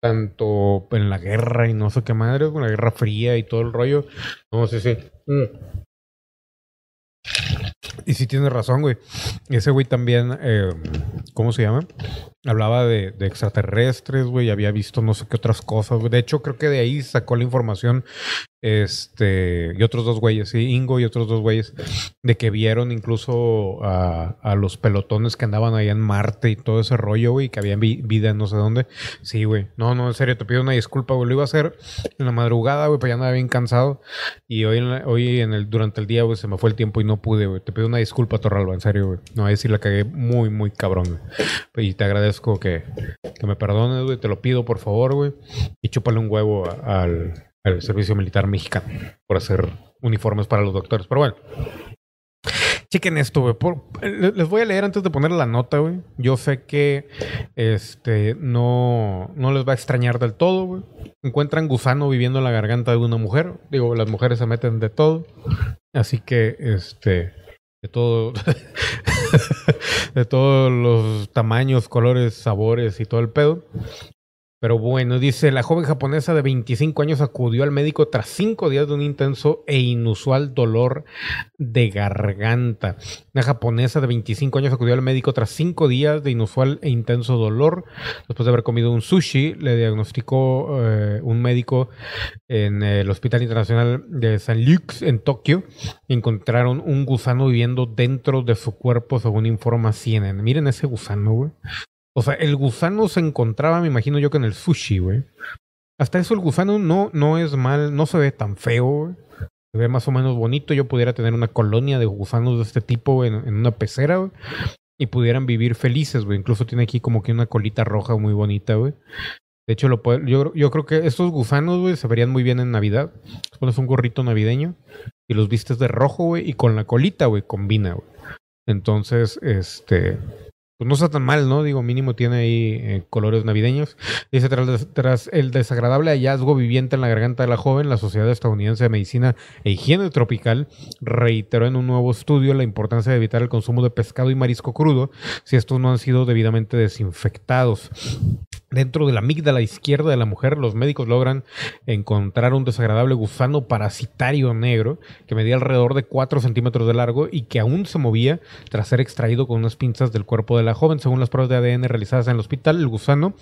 [SPEAKER 1] Tanto en la guerra y no sé qué madre, con la Guerra Fría y todo el rollo. No sé si. Mm. Y sí tienes razón, güey. Ese güey también, eh, ¿cómo se llama? Hablaba de, extraterrestres, güey. Había visto no sé qué otras cosas, güey. De hecho, creo que de ahí sacó la información este, y otros dos güeyes, sí, Ingo y otros dos güeyes, de que vieron incluso a, los pelotones que andaban ahí en Marte y todo ese rollo, güey, que había vida en no sé dónde. Sí, güey. No, no, en serio, te pido una disculpa, güey. Lo iba a hacer en la madrugada, güey, pero ya andaba bien cansado. Y hoy, en la, hoy en el, durante el día, güey, se me fue el tiempo y no pude, güey. Te pido una disculpa, Torralba, en serio, güey. No, ahí sí la cagué muy, muy cabrón, güey. Y te agradezco que, me perdones, güey. Te lo pido, por favor, güey. Y chúpale un huevo al servicio militar mexicano por hacer uniformes para los doctores. Pero bueno, chequen esto, güey. les voy a leer antes de poner la nota, güey. Yo sé que este no, no les va a extrañar del todo, güey. Encuentran gusano viviendo en la garganta de una mujer. Digo, las mujeres se meten de todo. Así que, este, de todo, *laughs* de todos los tamaños, colores, sabores y todo el pedo. Pero bueno, dice, la joven japonesa de 25 años acudió al médico tras cinco días de un intenso e inusual dolor de garganta. Una japonesa de 25 años acudió al médico tras cinco días de inusual e intenso dolor. Después de haber comido un sushi, le diagnosticó eh, un médico en el Hospital Internacional de San Luke en Tokio. Encontraron un gusano viviendo dentro de su cuerpo, según informa CNN. Miren ese gusano, güey. O sea, el gusano se encontraba, me imagino yo, que en el sushi, güey. Hasta eso el gusano no, no es mal, no se ve tan feo, güey. Se ve más o menos bonito. Yo pudiera tener una colonia de gusanos de este tipo en, una pecera, güey. Y pudieran vivir felices, güey. Incluso tiene aquí como que una colita roja muy bonita, güey. De hecho, lo yo, yo creo que estos gusanos, güey, se verían muy bien en Navidad. pones un gorrito navideño y los vistes de rojo, güey, y con la colita, güey, combina, güey. Entonces, este, pues no está tan mal, ¿no? Digo, mínimo tiene ahí eh, colores navideños. Dice, tras, tras, el desagradable hallazgo viviente en la garganta de la joven, la Sociedad Estadounidense de Medicina e Higiene Tropical reiteró en un nuevo estudio la importancia de evitar el consumo de pescado y marisco crudo si estos no han sido debidamente desinfectados. Dentro de la amígdala izquierda de la mujer, los médicos logran encontrar un desagradable gusano parasitario negro que medía alrededor de 4 centímetros de largo y que aún se movía tras ser extraído con unas pinzas del cuerpo de la joven. Según las pruebas de ADN realizadas en el hospital, el gusano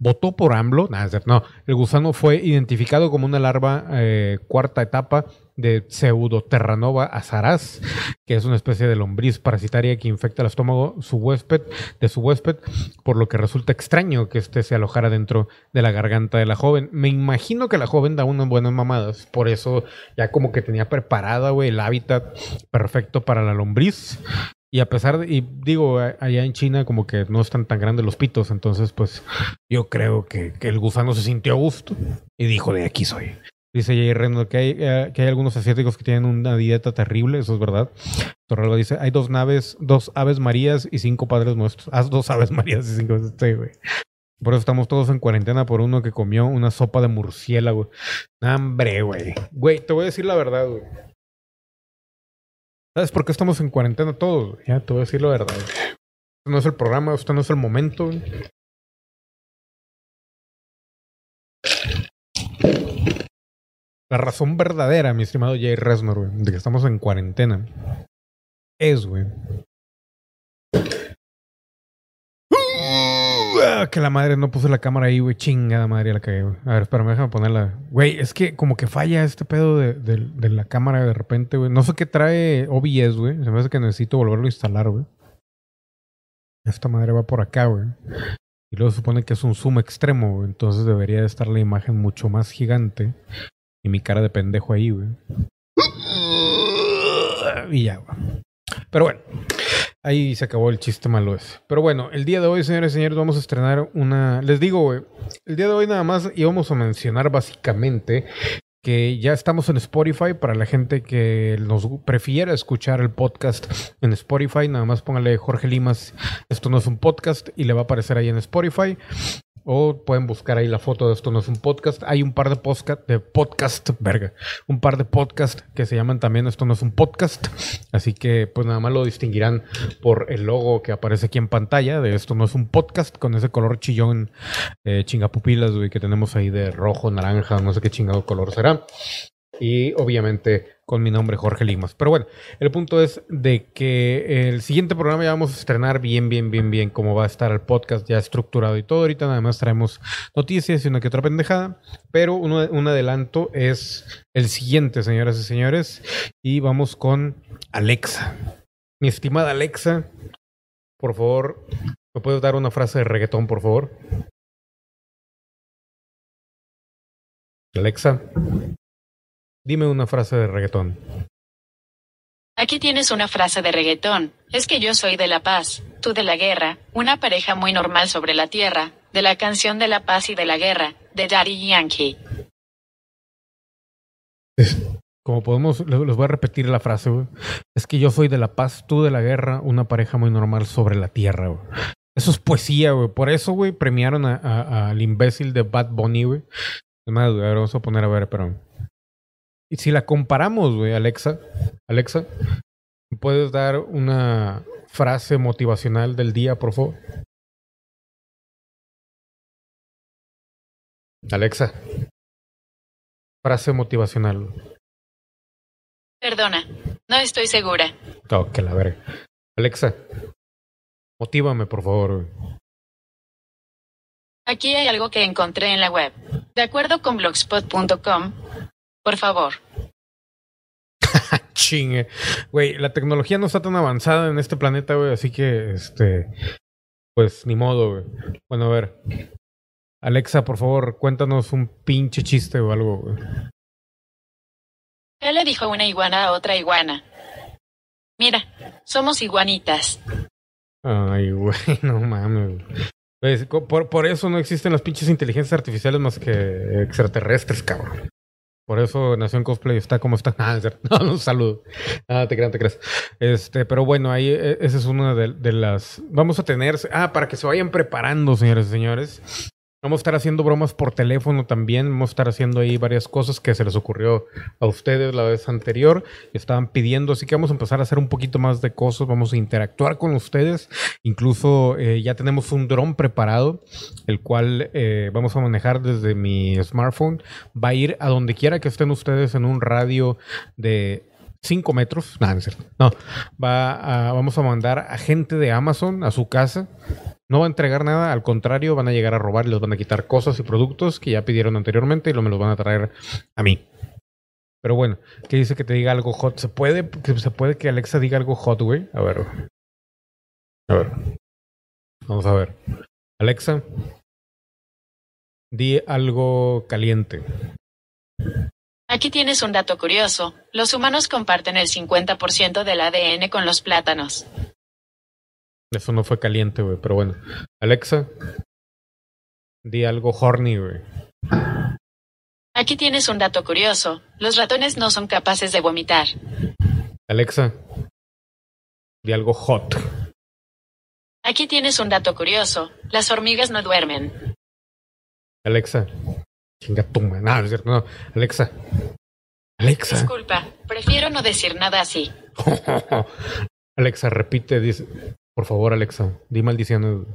[SPEAKER 1] votó por AMLO. no, el gusano fue identificado como una larva eh, cuarta etapa de Pseudoterranova azaraz, que es una especie de lombriz parasitaria que infecta el estómago su huésped, de su huésped, por lo que resulta extraño que éste se alojara dentro de la garganta de la joven. Me imagino que la joven da unas buenas mamadas, por eso ya como que tenía preparada, el hábitat perfecto para la lombriz. Y a pesar de, y digo, allá en China como que no están tan grandes los pitos, entonces pues yo creo que, que el gusano se sintió a gusto y dijo, de aquí soy. Dice Jay Reynolds que hay, eh, que hay algunos asiáticos que tienen una dieta terrible, eso es verdad. Torralba dice, hay dos naves, dos aves marías y cinco padres nuestros. Haz dos aves marías y cinco... Sí, güey. Por eso estamos todos en cuarentena por uno que comió una sopa de murciélago. Hambre, güey. Güey, te voy a decir la verdad, güey. ¿Sabes por qué estamos en cuarentena todos? Ya, te voy a decir la verdad. Este no es el programa, esto no es el momento. La razón verdadera, mi estimado Jay Resnor, güey, de que estamos en cuarentena, es, güey. Uh, que la madre no puse la cámara ahí, güey. Chingada madre, la cagué, güey. A ver, espérame, déjame ponerla. Güey, es que como que falla este pedo de, de la cámara de repente, güey. No sé qué trae OBS, güey. Se me hace que necesito volverlo a instalar, güey. Esta madre va por acá, güey. Y luego supone que es un zoom extremo, güey. Entonces debería de estar la imagen mucho más gigante. Y mi cara de pendejo ahí, güey. Y ya, güey. Pero bueno, ahí se acabó el chiste malo ese. Pero bueno, el día de hoy, señores y señores, vamos a estrenar una. Les digo, güey, el día de hoy nada más íbamos a mencionar básicamente que ya estamos en Spotify para la gente que nos prefiera escuchar el podcast en Spotify. Nada más póngale Jorge Limas, esto no es un podcast y le va a aparecer ahí en Spotify. O pueden buscar ahí la foto de esto no es un podcast. Hay un par de podcast, de podcast, verga. Un par de podcast que se llaman también esto no es un podcast. Así que pues nada más lo distinguirán por el logo que aparece aquí en pantalla de esto no es un podcast con ese color chillón eh, chingapupilas, que tenemos ahí de rojo, naranja, no sé qué chingado color será. Y obviamente con mi nombre Jorge Limas. Pero bueno, el punto es de que el siguiente programa ya vamos a estrenar bien, bien, bien, bien cómo va a estar el podcast ya estructurado y todo. Ahorita nada más traemos noticias y una que otra pendejada. Pero un, un adelanto es el siguiente, señoras y señores. Y vamos con Alexa. Mi estimada Alexa, por favor, ¿me puedes dar una frase de reggaetón, por favor? Alexa. Dime una frase de reggaetón.
[SPEAKER 2] Aquí tienes una frase de reggaetón. Es que yo soy de la paz, tú de la guerra, una pareja muy normal sobre la tierra, de la canción de la paz y de la guerra, de Daddy Yankee.
[SPEAKER 1] Como podemos, les voy a repetir la frase, güey. Es que yo soy de la paz, tú de la guerra, una pareja muy normal sobre la tierra, güey. Eso es poesía, güey. Por eso, güey, premiaron al imbécil de Bad Bunny, güey. Además, vamos a poner a ver, pero y si la comparamos, güey, Alexa, Alexa, ¿puedes dar una frase motivacional del día, por favor? Alexa, frase motivacional.
[SPEAKER 2] Perdona, no estoy segura.
[SPEAKER 1] Oh, que la verga. Alexa, motívame, por favor.
[SPEAKER 2] Aquí hay algo que encontré en la web. De acuerdo con blogspot.com, por favor. *laughs*
[SPEAKER 1] Chingue. Güey, la tecnología no está tan avanzada en este planeta, güey, así que, este, pues ni modo, güey. Bueno, a ver. Alexa, por favor, cuéntanos un pinche chiste o algo, güey.
[SPEAKER 2] ¿Qué le dijo una iguana a otra iguana? Mira, somos iguanitas.
[SPEAKER 1] Ay, güey, *laughs* no mames. Por, por eso no existen las pinches inteligencias artificiales más que extraterrestres, cabrón. Por eso Nación Cosplay está como está. *laughs* Ah. No, no, saludo. Ah, te creas, te creas. Este, pero bueno, ahí eh, esa es una de, de las. Vamos a tener. Ah, para que se vayan preparando, señores y señores. Vamos a estar haciendo bromas por teléfono también. Vamos a estar haciendo ahí varias cosas que se les ocurrió a ustedes la vez anterior. Estaban pidiendo, así que vamos a empezar a hacer un poquito más de cosas. Vamos a interactuar con ustedes. Incluso eh, ya tenemos un dron preparado, el cual eh, vamos a manejar desde mi smartphone. Va a ir a donde quiera que estén ustedes en un radio de 5 metros. No, no. No, va a- vamos a mandar a gente de Amazon a su casa. No va a entregar nada, al contrario, van a llegar a robar y les van a quitar cosas y productos que ya pidieron anteriormente y lo me los van a traer a mí. Pero bueno, ¿qué dice que te diga algo hot? ¿Se puede, que- ¿Se puede que Alexa diga algo hot, güey? A ver. A ver. Vamos a ver. Alexa, di algo caliente.
[SPEAKER 2] Aquí tienes un dato curioso. Los humanos comparten el 50% del ADN con los plátanos.
[SPEAKER 1] Eso no fue caliente, güey, pero bueno. Alexa, di algo horny, güey.
[SPEAKER 2] Aquí tienes un dato curioso. Los ratones no son capaces de vomitar.
[SPEAKER 1] Alexa, di algo hot.
[SPEAKER 2] Aquí tienes un dato curioso. Las hormigas no duermen.
[SPEAKER 1] Alexa, chinga tu madre. No, es cierto, no. Alexa, Alexa,
[SPEAKER 2] Disculpa, prefiero no decir nada así. *laughs*
[SPEAKER 1] Alexa, repite, dice, por favor, Alexa, di maldiciones.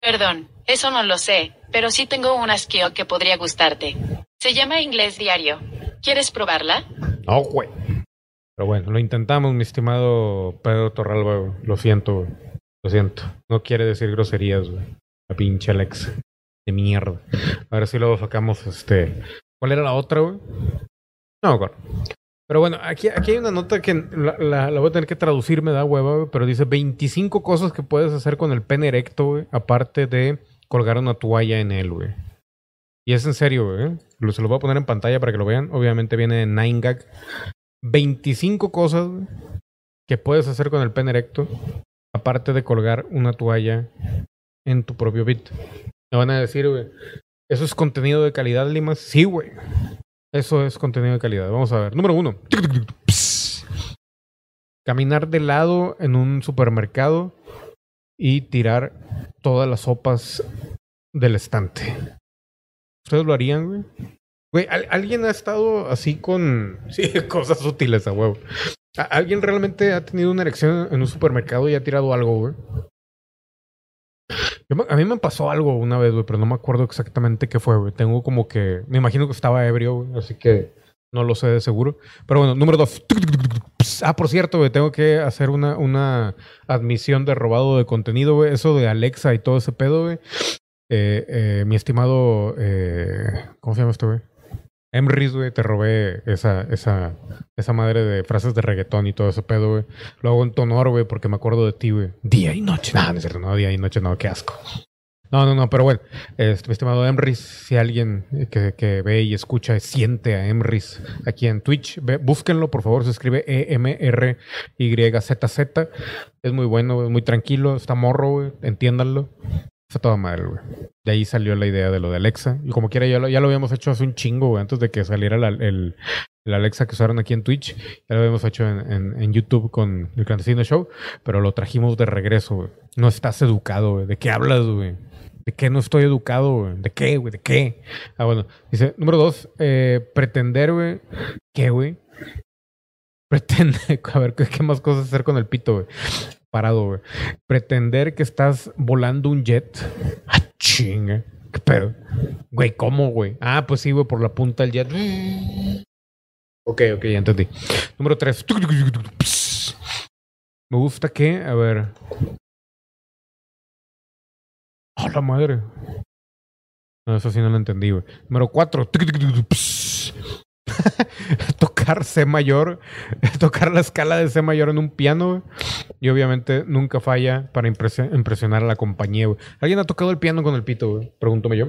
[SPEAKER 2] Perdón, eso no lo sé, pero sí tengo una skill que podría gustarte. Se llama Inglés Diario. ¿Quieres probarla?
[SPEAKER 1] No, güey. Pero bueno, lo intentamos, mi estimado Pedro Torralba. Lo siento, güey. Lo siento. No quiere decir groserías, güey. La pinche Alexa. De mierda. A ver si luego sacamos este. ¿Cuál era la otra, güey? No, acuerdo. Pero bueno, aquí, aquí hay una nota que la, voy a tener que traducir, me da hueva, güey, pero dice 25 cosas que puedes hacer con el pene erecto, güey, aparte de colgar una toalla en él, güey. Y es en serio, güey. ¿eh? Lo- Se lo voy a poner en pantalla para que lo vean. Obviamente viene en 9gag. 25 cosas que puedes hacer con el pene erecto, aparte de colgar una toalla en tu propio bit. Me van a decir, güey, ¿eso es contenido de calidad, Limas? Sí, güey. Eso es contenido de calidad. Vamos a ver. Número uno. Caminar de lado en un supermercado y tirar todas las sopas del estante. ¿Ustedes lo harían, güey? Güey, ¿al- ¿alguien ha estado así con... *laughs* Sí, cosas útiles a huevo. ¿A- ¿Alguien realmente ha tenido una erección en un supermercado y ha tirado algo, güey? A mí me pasó algo una vez, güey, pero no me acuerdo exactamente qué fue, güey. Tengo como que... Me imagino que estaba ebrio, güey, así que no lo sé de seguro. Pero bueno, número dos. Ah, por cierto, güey, tengo que hacer una, una admisión de robado de contenido, güey. Eso de Alexa y todo ese pedo, güey. Eh, eh, mi estimado... eh, ¿Cómo se llama este, güey? Emrys, güey, te robé esa, esa, esa madre de frases de reggaetón y todo ese pedo, güey. Lo hago en tu honor, güey, porque me acuerdo de ti, güey. Día y noche. No, no es cierto, no, día y noche, no, qué asco. No, no, no, pero bueno, este, estimado Emrys, si alguien que, que ve y escucha siente a Emrys aquí en Twitch, ve, búsquenlo, por favor, se escribe E-M-R-Y-Z-Z. Es muy bueno, güey, muy tranquilo, está morro, güey, entiéndanlo. Está toda madre, güey. De ahí salió la idea de lo de Alexa. Y como quiera, ya lo, ya lo habíamos hecho hace un chingo, güey, antes de que saliera la- el, el Alexa que usaron aquí en Twitch. Ya lo habíamos hecho en, en- YouTube con el Clandestino Show, pero lo trajimos de regreso, güey. No estás educado, güey. ¿De qué hablas, güey? ¿De qué no estoy educado, güey? ¿De qué, güey? ¿De qué? Ah, bueno. Dice, número dos, eh, pretender, güey. ¿Qué, güey? Pretende, *laughs* a ver, ¿qué, qué más cosas hacer con el pito, güey? Parado, güey. Pretender que estás volando un jet. Ah. ¿Qué pedo? Güey, ¿cómo, güey? Ah, pues sí, güey, por la punta del jet. Ok, ok, ya entendí. Número tres. Me gusta que, a ver. ¡A la madre! No, eso sí no lo entendí, güey. Número cuatro. *laughs* C mayor, *laughs* tocar la escala de C mayor en un piano. Y obviamente nunca falla para impresi- impresionar a la compañía. ¿Alguien ha tocado el piano con el pito, güey? Pregúntame yo.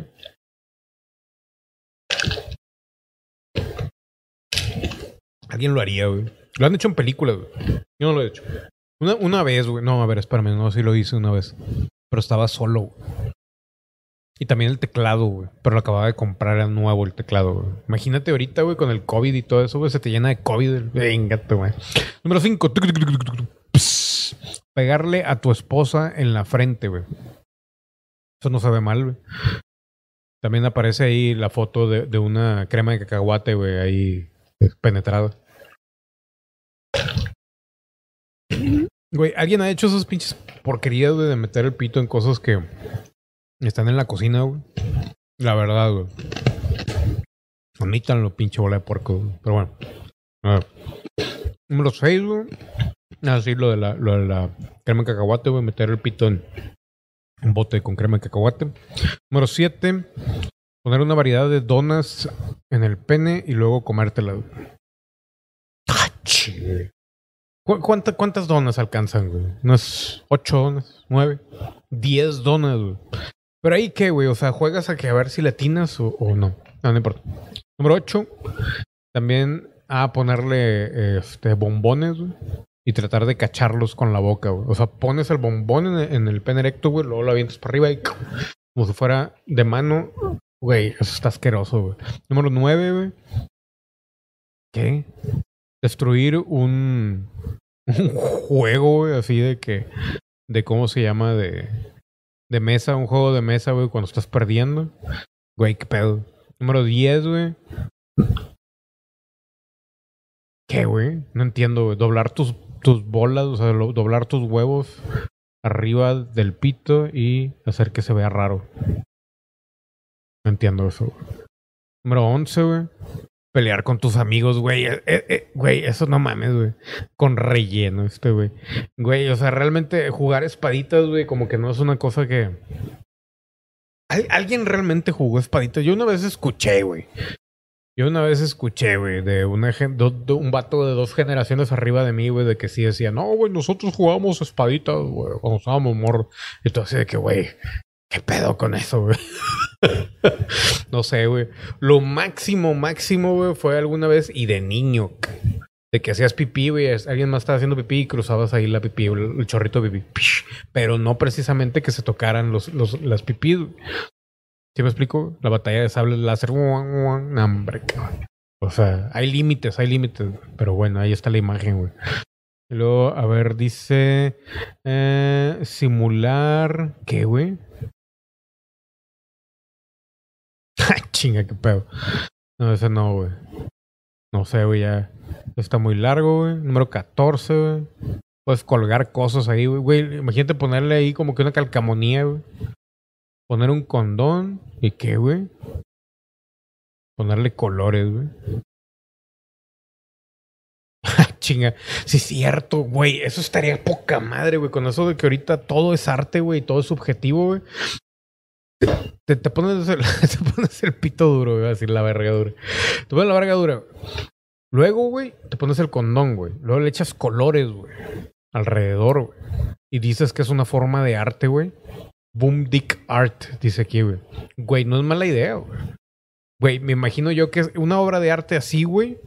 [SPEAKER 1] Alguien lo haría, güey. Lo han hecho en películas, güey. Yo no lo he hecho. Una, una vez, güey. No, a ver, espérame. No, sí lo hice una vez. Pero estaba solo, güey. Y también el teclado, güey. Pero lo acababa de comprar, era nuevo el teclado, güey. Imagínate ahorita, güey, con el COVID y todo eso, güey, se te llena de COVID. Venga, güey. Número 5. Pegarle a tu esposa en la frente, güey. Eso no se ve mal, güey. También aparece ahí la foto de, de una crema de cacahuate, güey, ahí penetrada. Güey, ¿alguien ha hecho esas pinches porquerías, güey, de meter el pito en cosas que están en la cocina, güey? La verdad, güey. Omítanlo, pinche bola de porco, güey. Pero bueno. A ver. Número 6, güey. Así lo de la, lo de la crema de cacahuate, güey. Meter el pito en un bote con crema de cacahuate. Número 7. Poner una variedad de donas en el pene y luego comértela. güey. Ah, che. ¿Cu- cuánta- ¿Cuántas donas alcanzan, güey? ¿Unas ocho donas? ¿Nueve? ¿Diez donas, güey? Pero ahí qué, güey? O sea, ¿juegas a que a ver si latinas o, o no? No, no importa. Número ocho. También a ponerle este, bombones, güey. Y tratar de cacharlos con la boca, güey. O sea, pones el bombón en el, en pene erecto, güey. Luego lo avientas para arriba y como si fuera de mano. Güey, eso está asqueroso, güey. Número nueve, güey. ¿Qué? Destruir un, *laughs* un juego, güey, así de que, de cómo se llama, de, de mesa, un juego de mesa, güey, cuando estás perdiendo. Güey, qué pedo. Número 10, güey. ¿Qué, güey? No entiendo, güey. Doblar tus, tus bolas, o sea, doblar tus huevos arriba del pito y hacer que se vea raro. No entiendo eso, güey. Número 11, güey. Pelear con tus amigos, güey. Eh, eh, eh, güey, eso no mames, güey. Con relleno este, güey. Güey, o sea, realmente jugar espaditas, güey, como que no es una cosa que... ¿Al- ¿Alguien realmente jugó espaditas? Yo una vez escuché, güey. Yo una vez escuché, güey, de un vato de dos generaciones arriba de mí, güey, de que sí decía, no, güey, nosotros jugábamos espaditas, güey, cuando estábamos morros. Y todo así de que, güey, ¿qué pedo con eso, güey? *laughs* no sé, güey. Lo máximo, máximo, güey, fue alguna vez y de niño. De que hacías pipí, güey. Alguien más estaba haciendo pipí y cruzabas ahí la pipí, el, chorrito pipí. Pero no precisamente que se tocaran los, los, las pipí. ¿Sí me explico? La batalla de sables láser. hombre, cabrón. O sea, hay límites, hay límites. Pero bueno, ahí está la imagen, güey. Luego, a ver, dice... eh, simular... ¿Qué, güey? Chinga, qué pedo. No, ese no, güey. No sé, güey, ya. Está muy largo, güey. Número 14, güey. Puedes colgar cosas ahí, güey. Güey, imagínate ponerle ahí como que una calcamonía, güey. Poner un condón. ¿Y qué, güey? Ponerle colores, güey. *laughs* Chinga. Sí, es cierto, güey. Eso estaría poca madre, güey. Con eso de que ahorita todo es arte, güey. Todo es subjetivo, güey. Te, pones el, *laughs* pito duro. Iba a decir la verga dura. Te pones la verga dura. Luego, güey, te pones el condón, güey. Luego le echas colores, güey. Alrededor, güey. Y dices que es una forma de arte, güey. Boom Dick Art, dice aquí, güey. Güey, no es mala idea, güey. Güey, me imagino yo que una obra de arte así, güey.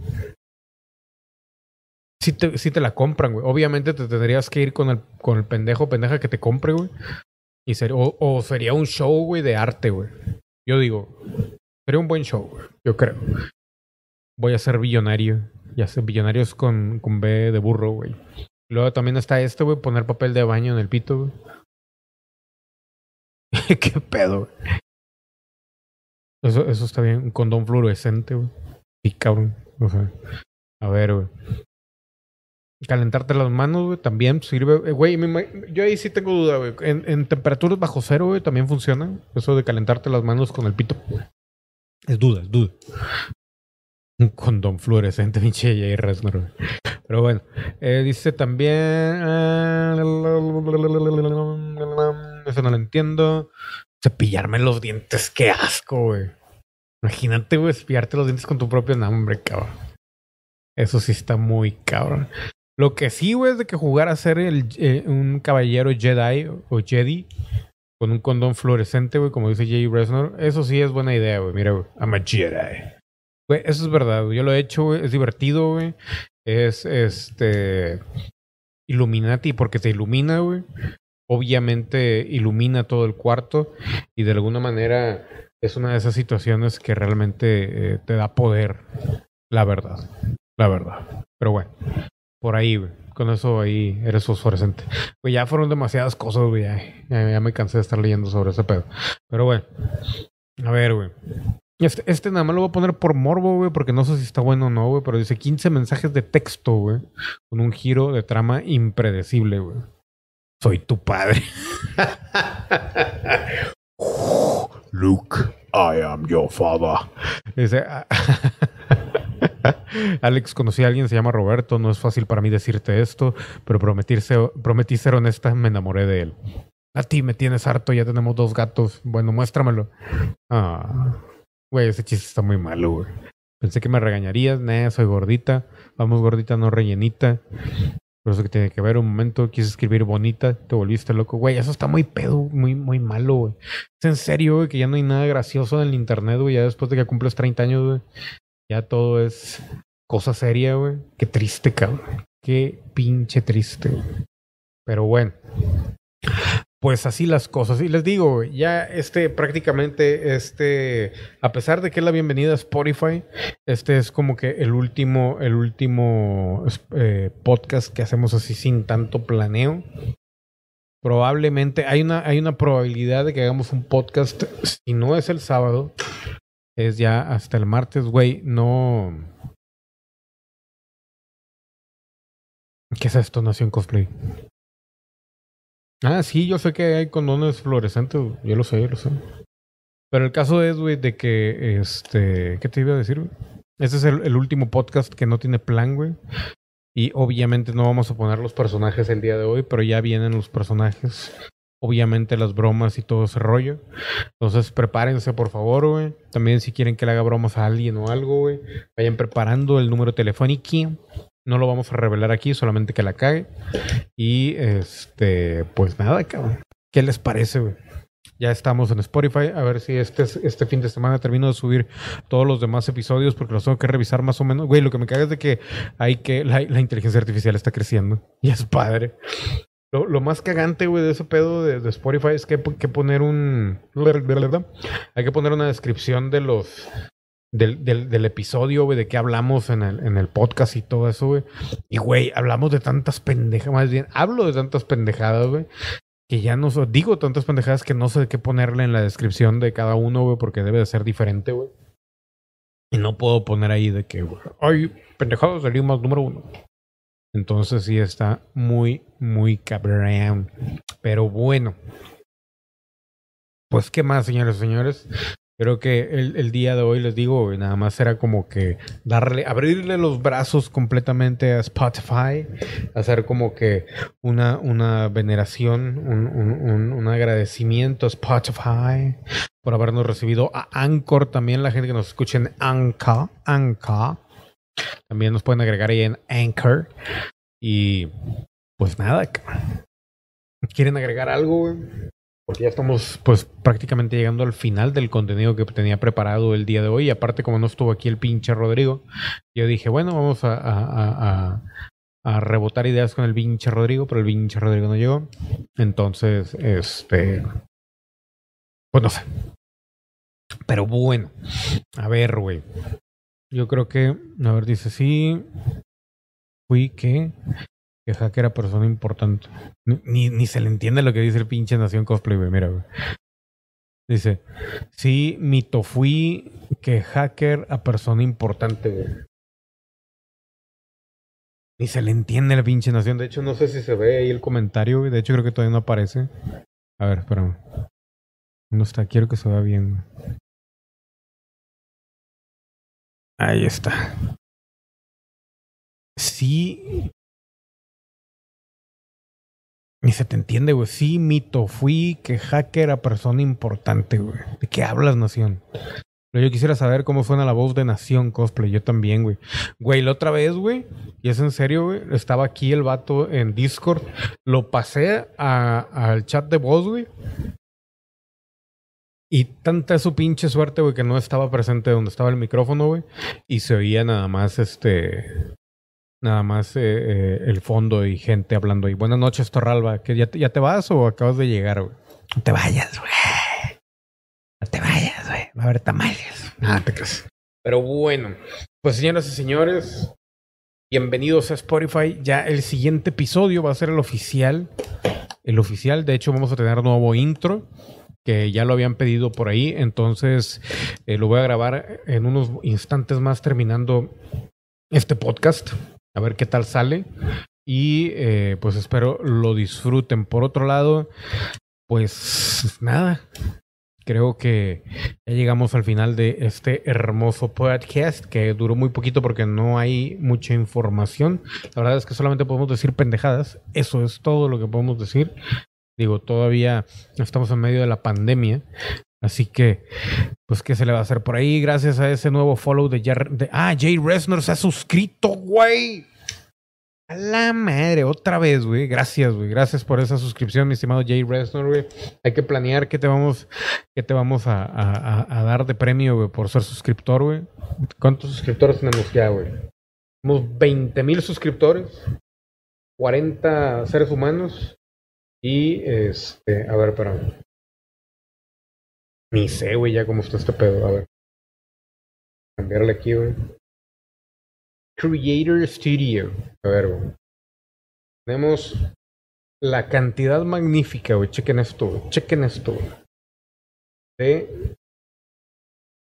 [SPEAKER 1] Sí te, sí te la compran, güey. Obviamente te tendrías que ir con el, con el pendejo pendeja que te compre, güey. Y ser, o, sería un show, güey, de arte, güey. Yo digo, sería un buen show. Yo creo. Voy a ser billonario. Ya sé, billonarios con, con B de burro, güey. Luego también está este, güey, poner papel de baño en el pito, güey. *laughs* ¿Qué pedo, güey? Eso, eso está bien. Un condón fluorescente, güey. Sí, cabrón. O sea, a ver, güey. Calentarte las manos, güey, también sirve. Eh, Güey, yo ahí sí tengo duda, güey. En, en temperaturas bajo cero, güey, también funciona. Eso de calentarte las manos con el pito. Es duda, es duda. Un condón fluorescente, *laughs* pinche Jay Resnor, güey. Pero bueno, eh, dice también. ah, Eso no lo entiendo. Cepillarme los dientes, qué asco, güey. Imagínate, güey, cepillarte los dientes con tu propio nombre, cabrón. Eso sí está muy cabrón. Lo que sí, güey, es de que jugar a ser eh, un caballero Jedi o Jedi con un condón fluorescente, güey, como dice Jay Resnor. Eso sí es buena idea, güey. Mira, güey, I'm a Jedi. Güey, eso es verdad. Yo lo he hecho, güey. Es divertido, güey. Es este. Illuminati porque te ilumina, güey. obviamente ilumina todo el cuarto y de alguna manera es una de esas situaciones que realmente eh, te da poder, la verdad, la verdad. Pero bueno, por ahí, güey. Con eso ahí eres fosforescente. Güey, ya fueron demasiadas cosas, güey. Ya, ya- ya me cansé de estar leyendo sobre ese pedo. Pero bueno, a ver, güey. Este, este nada más lo voy a poner por morbo, güey, porque no sé si está bueno o no, güey, pero dice 15 mensajes de texto, güey, con un giro de trama impredecible, güey. Soy tu padre. *laughs* Luke, I am your father. Dice, *laughs* "Ah, *laughs* Alex, conocí a alguien, se llama Roberto, no es fácil para mí decirte esto, pero prometí ser, honesta, me enamoré de él. A ti me tienes harto, ya tenemos dos gatos. Bueno, muéstramelo. Ah, güey, ese chiste está muy malo, güey. Pensé que me regañarías, nah, soy gordita. Vamos, gordita, no rellenita. Por eso que tiene que ver un momento, quise escribir bonita, te volviste loco. Güey, eso está muy pedo, muy, muy malo, güey. Es en serio, güey, que ya no hay nada gracioso en el internet, güey. Ya después de que cumples 30 años, güey. Ya todo es cosa seria, güey. Qué triste, cabrón. Qué pinche triste. Pero bueno. Pues así las cosas. Y les digo, ya este prácticamente, este, a pesar de que es la bienvenida a Spotify, este es como que el último, el último eh, podcast que hacemos así sin tanto planeo. Probablemente hay una, hay una probabilidad de que hagamos un podcast, si no es el sábado, es ya hasta el martes, güey. No. ¿Qué es esto, Nación Cosplay? Ah, sí, yo sé que hay condones fluorescentes, yo lo sé, yo lo sé. Pero el caso es, güey, de que, este, ¿qué te iba a decir? güey? Este es el, el último podcast que no tiene plan, güey. Y obviamente no vamos a poner los personajes el día de hoy, pero ya vienen los personajes. Obviamente las bromas y todo ese rollo. Entonces prepárense, por favor, güey. También si quieren que le haga bromas a alguien o algo, güey. Vayan preparando el número telefónico. No lo vamos a revelar aquí, solamente que la cague. Y este, pues nada, cabrón. ¿Qué les parece, güey? Ya estamos en Spotify. A ver si este, este fin de semana termino de subir todos los demás episodios porque los tengo que revisar más o menos. Güey, lo que me caga es de que hay que. La, la inteligencia artificial está creciendo. Y es padre. Lo, lo más cagante, güey, de ese pedo de, Spotify es que hay que poner un. Hay que poner una descripción de los. Del, del, del episodio, güey, de qué hablamos en el, en el podcast y todo eso, güey. Y, güey, hablamos de tantas pendejadas, más bien, hablo de tantas pendejadas, güey, que ya no sé, digo tantas pendejadas que no sé qué ponerle en la descripción de cada uno, güey, porque debe de ser diferente, güey. Y no puedo poner ahí de que, güey, ay, pendejadas del Limas número uno. Entonces sí está muy, muy cabrón. Pero bueno. Pues, ¿qué más, señores señores? Creo que el, día de hoy les digo, nada más era como que darle, abrirle los brazos completamente a Spotify, hacer como que una, una veneración, un, un, un, agradecimiento a Spotify por habernos recibido a Anchor también, la gente que nos escucha en Anchor. También nos pueden agregar ahí en Anchor. Y pues nada, ¿quieren agregar algo? Porque ya estamos pues prácticamente llegando al final del contenido que tenía preparado el día de hoy. Y aparte, como no estuvo aquí el pinche Rodrigo, yo dije, bueno, vamos a, a rebotar ideas con el pinche Rodrigo, pero el pinche Rodrigo no llegó. Entonces, este... Pues no sé. Pero bueno. A ver, güey. Yo creo que... A ver, dice, sí. Fui que que hacker era persona importante. Ni, ni se le entiende lo que dice el pinche Nación Cosplay, güey. Mira, güey. Dice, sí, mito fui que hacker a persona importante, güey. Ni se le entiende la pinche Nación. De hecho, no sé si se ve ahí el comentario, güey. De hecho, creo que todavía no aparece. A ver, espérame. No está, quiero que se vea bien. Ahí está. Sí, ni se te entiende, güey. Sí, mito, fui que hacker a persona importante, güey. ¿De qué hablas, Nación? Pero yo quisiera saber cómo suena la voz de Nación Cosplay. Yo también, güey. Güey, la otra vez, güey. Y es en serio, güey. Estaba aquí el vato en Discord. Lo pasé al chat de voz, güey. Y tanta su pinche suerte, güey, que no estaba presente donde estaba el micrófono, güey. Y se oía nada más este nada más eh, eh, el fondo y gente hablando ahí. Buenas noches, Torralba. ¿Que ya, te, ¿Ya te vas o acabas de llegar, güey? No te vayas, güey. No te vayas, güey. Va a haber tamales. Ah, te crees. Pero bueno, pues señoras y señores, bienvenidos a Spotify. Ya el siguiente episodio va a ser el oficial. El oficial, de hecho, vamos a tener nuevo intro que ya lo habían pedido por ahí. Entonces, eh, lo voy a grabar en unos instantes más terminando este podcast. A ver qué tal sale. Y eh, pues espero lo disfruten. Por otro lado, pues nada. Creo que ya llegamos al final de este hermoso podcast que duró muy poquito porque no hay mucha información. La verdad es que solamente podemos decir pendejadas. Eso es todo lo que podemos decir. Digo, todavía estamos en medio de la pandemia. Así que, pues, ¿qué se le va a hacer por ahí? Gracias a ese nuevo follow de, de Ah, Jay Resner se ha suscrito, güey. A la madre, otra vez, güey. Gracias, güey. Gracias por esa suscripción, mi estimado Jay Resner, güey. Hay que planear qué te vamos, qué te vamos a, a, a dar de premio, güey, por ser suscriptor, güey. ¿Cuántos suscriptores tenemos ya, güey? Tenemos 20 mil suscriptores, 40 seres humanos y este, a ver, espérame. Ni sé, güey, ya cómo está este pedo. A ver. Cambiarle aquí, güey. Creator Studio. A ver, güey. Tenemos la cantidad magnífica, güey. Chequen esto, güey. Chequen esto, güey. De.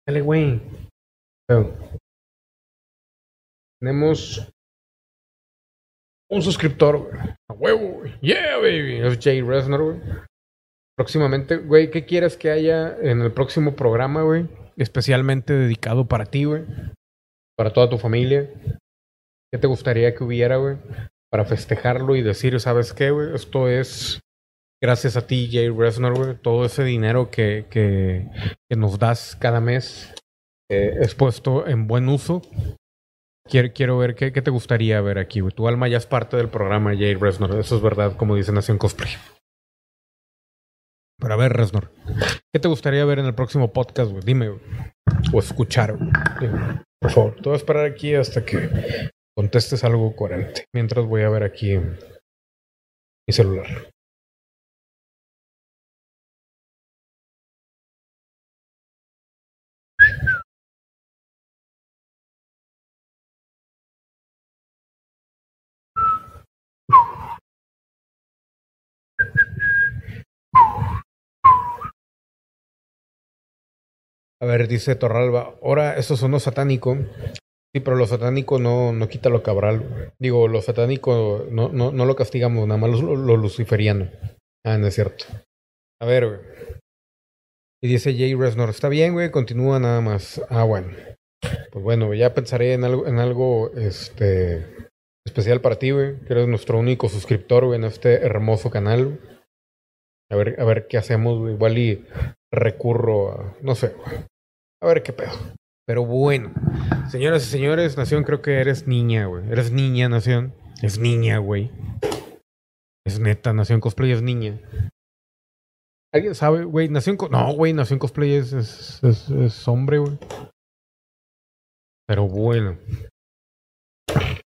[SPEAKER 1] Dale, güey. Tenemos un suscriptor, güey. A huevo, güey. Yeah, baby. Es Jay Resner, güey. Próximamente, güey, ¿qué quieres que haya en el próximo programa, güey? Especialmente dedicado para ti, güey. Para toda tu familia. ¿Qué te gustaría que hubiera, güey? Para festejarlo y decir, ¿sabes qué, güey? Esto es gracias a ti, Jay Resner, güey. Todo ese dinero que, que, que nos das cada mes eh, es puesto en buen uso Quiero, quiero ver qué, qué, te gustaría ver aquí. Tu alma ya es parte del programa, Jay Resnor. Eso es verdad, como dice Nación Cosplay. Pero a ver, Resnor, ¿qué te gustaría ver en el próximo podcast, güey? Dime. O escuchar. Por favor, te voy a esperar aquí hasta que contestes algo coherente. Mientras voy a ver aquí mi celular. A ver, dice Torralba, ahora eso sonó satánico. Sí, pero lo satánico no, no quita lo cabral. Digo, lo satánico no, no, no lo castigamos, nada más lo, lo, luciferiano. Ah, no es cierto. A ver, güey. Y dice Jay Resnor, está bien, güey, continúa nada más. Ah, bueno. Pues bueno, ya pensaré en algo, en algo este, especial para ti, güey, que eres nuestro único suscriptor, en este hermoso canal. A ver, a ver qué hacemos, güey. Igual y recurro a, no sé, a ver qué pedo. Pero bueno, señoras y señores, Nación, creo que eres niña, güey. Eres niña, Nación. Es niña, güey. Es neta, Nación Cosplay es niña. ¿Alguien sabe, güey? Nación No, güey, Nación Cosplay es, es, es hombre, güey. Pero bueno.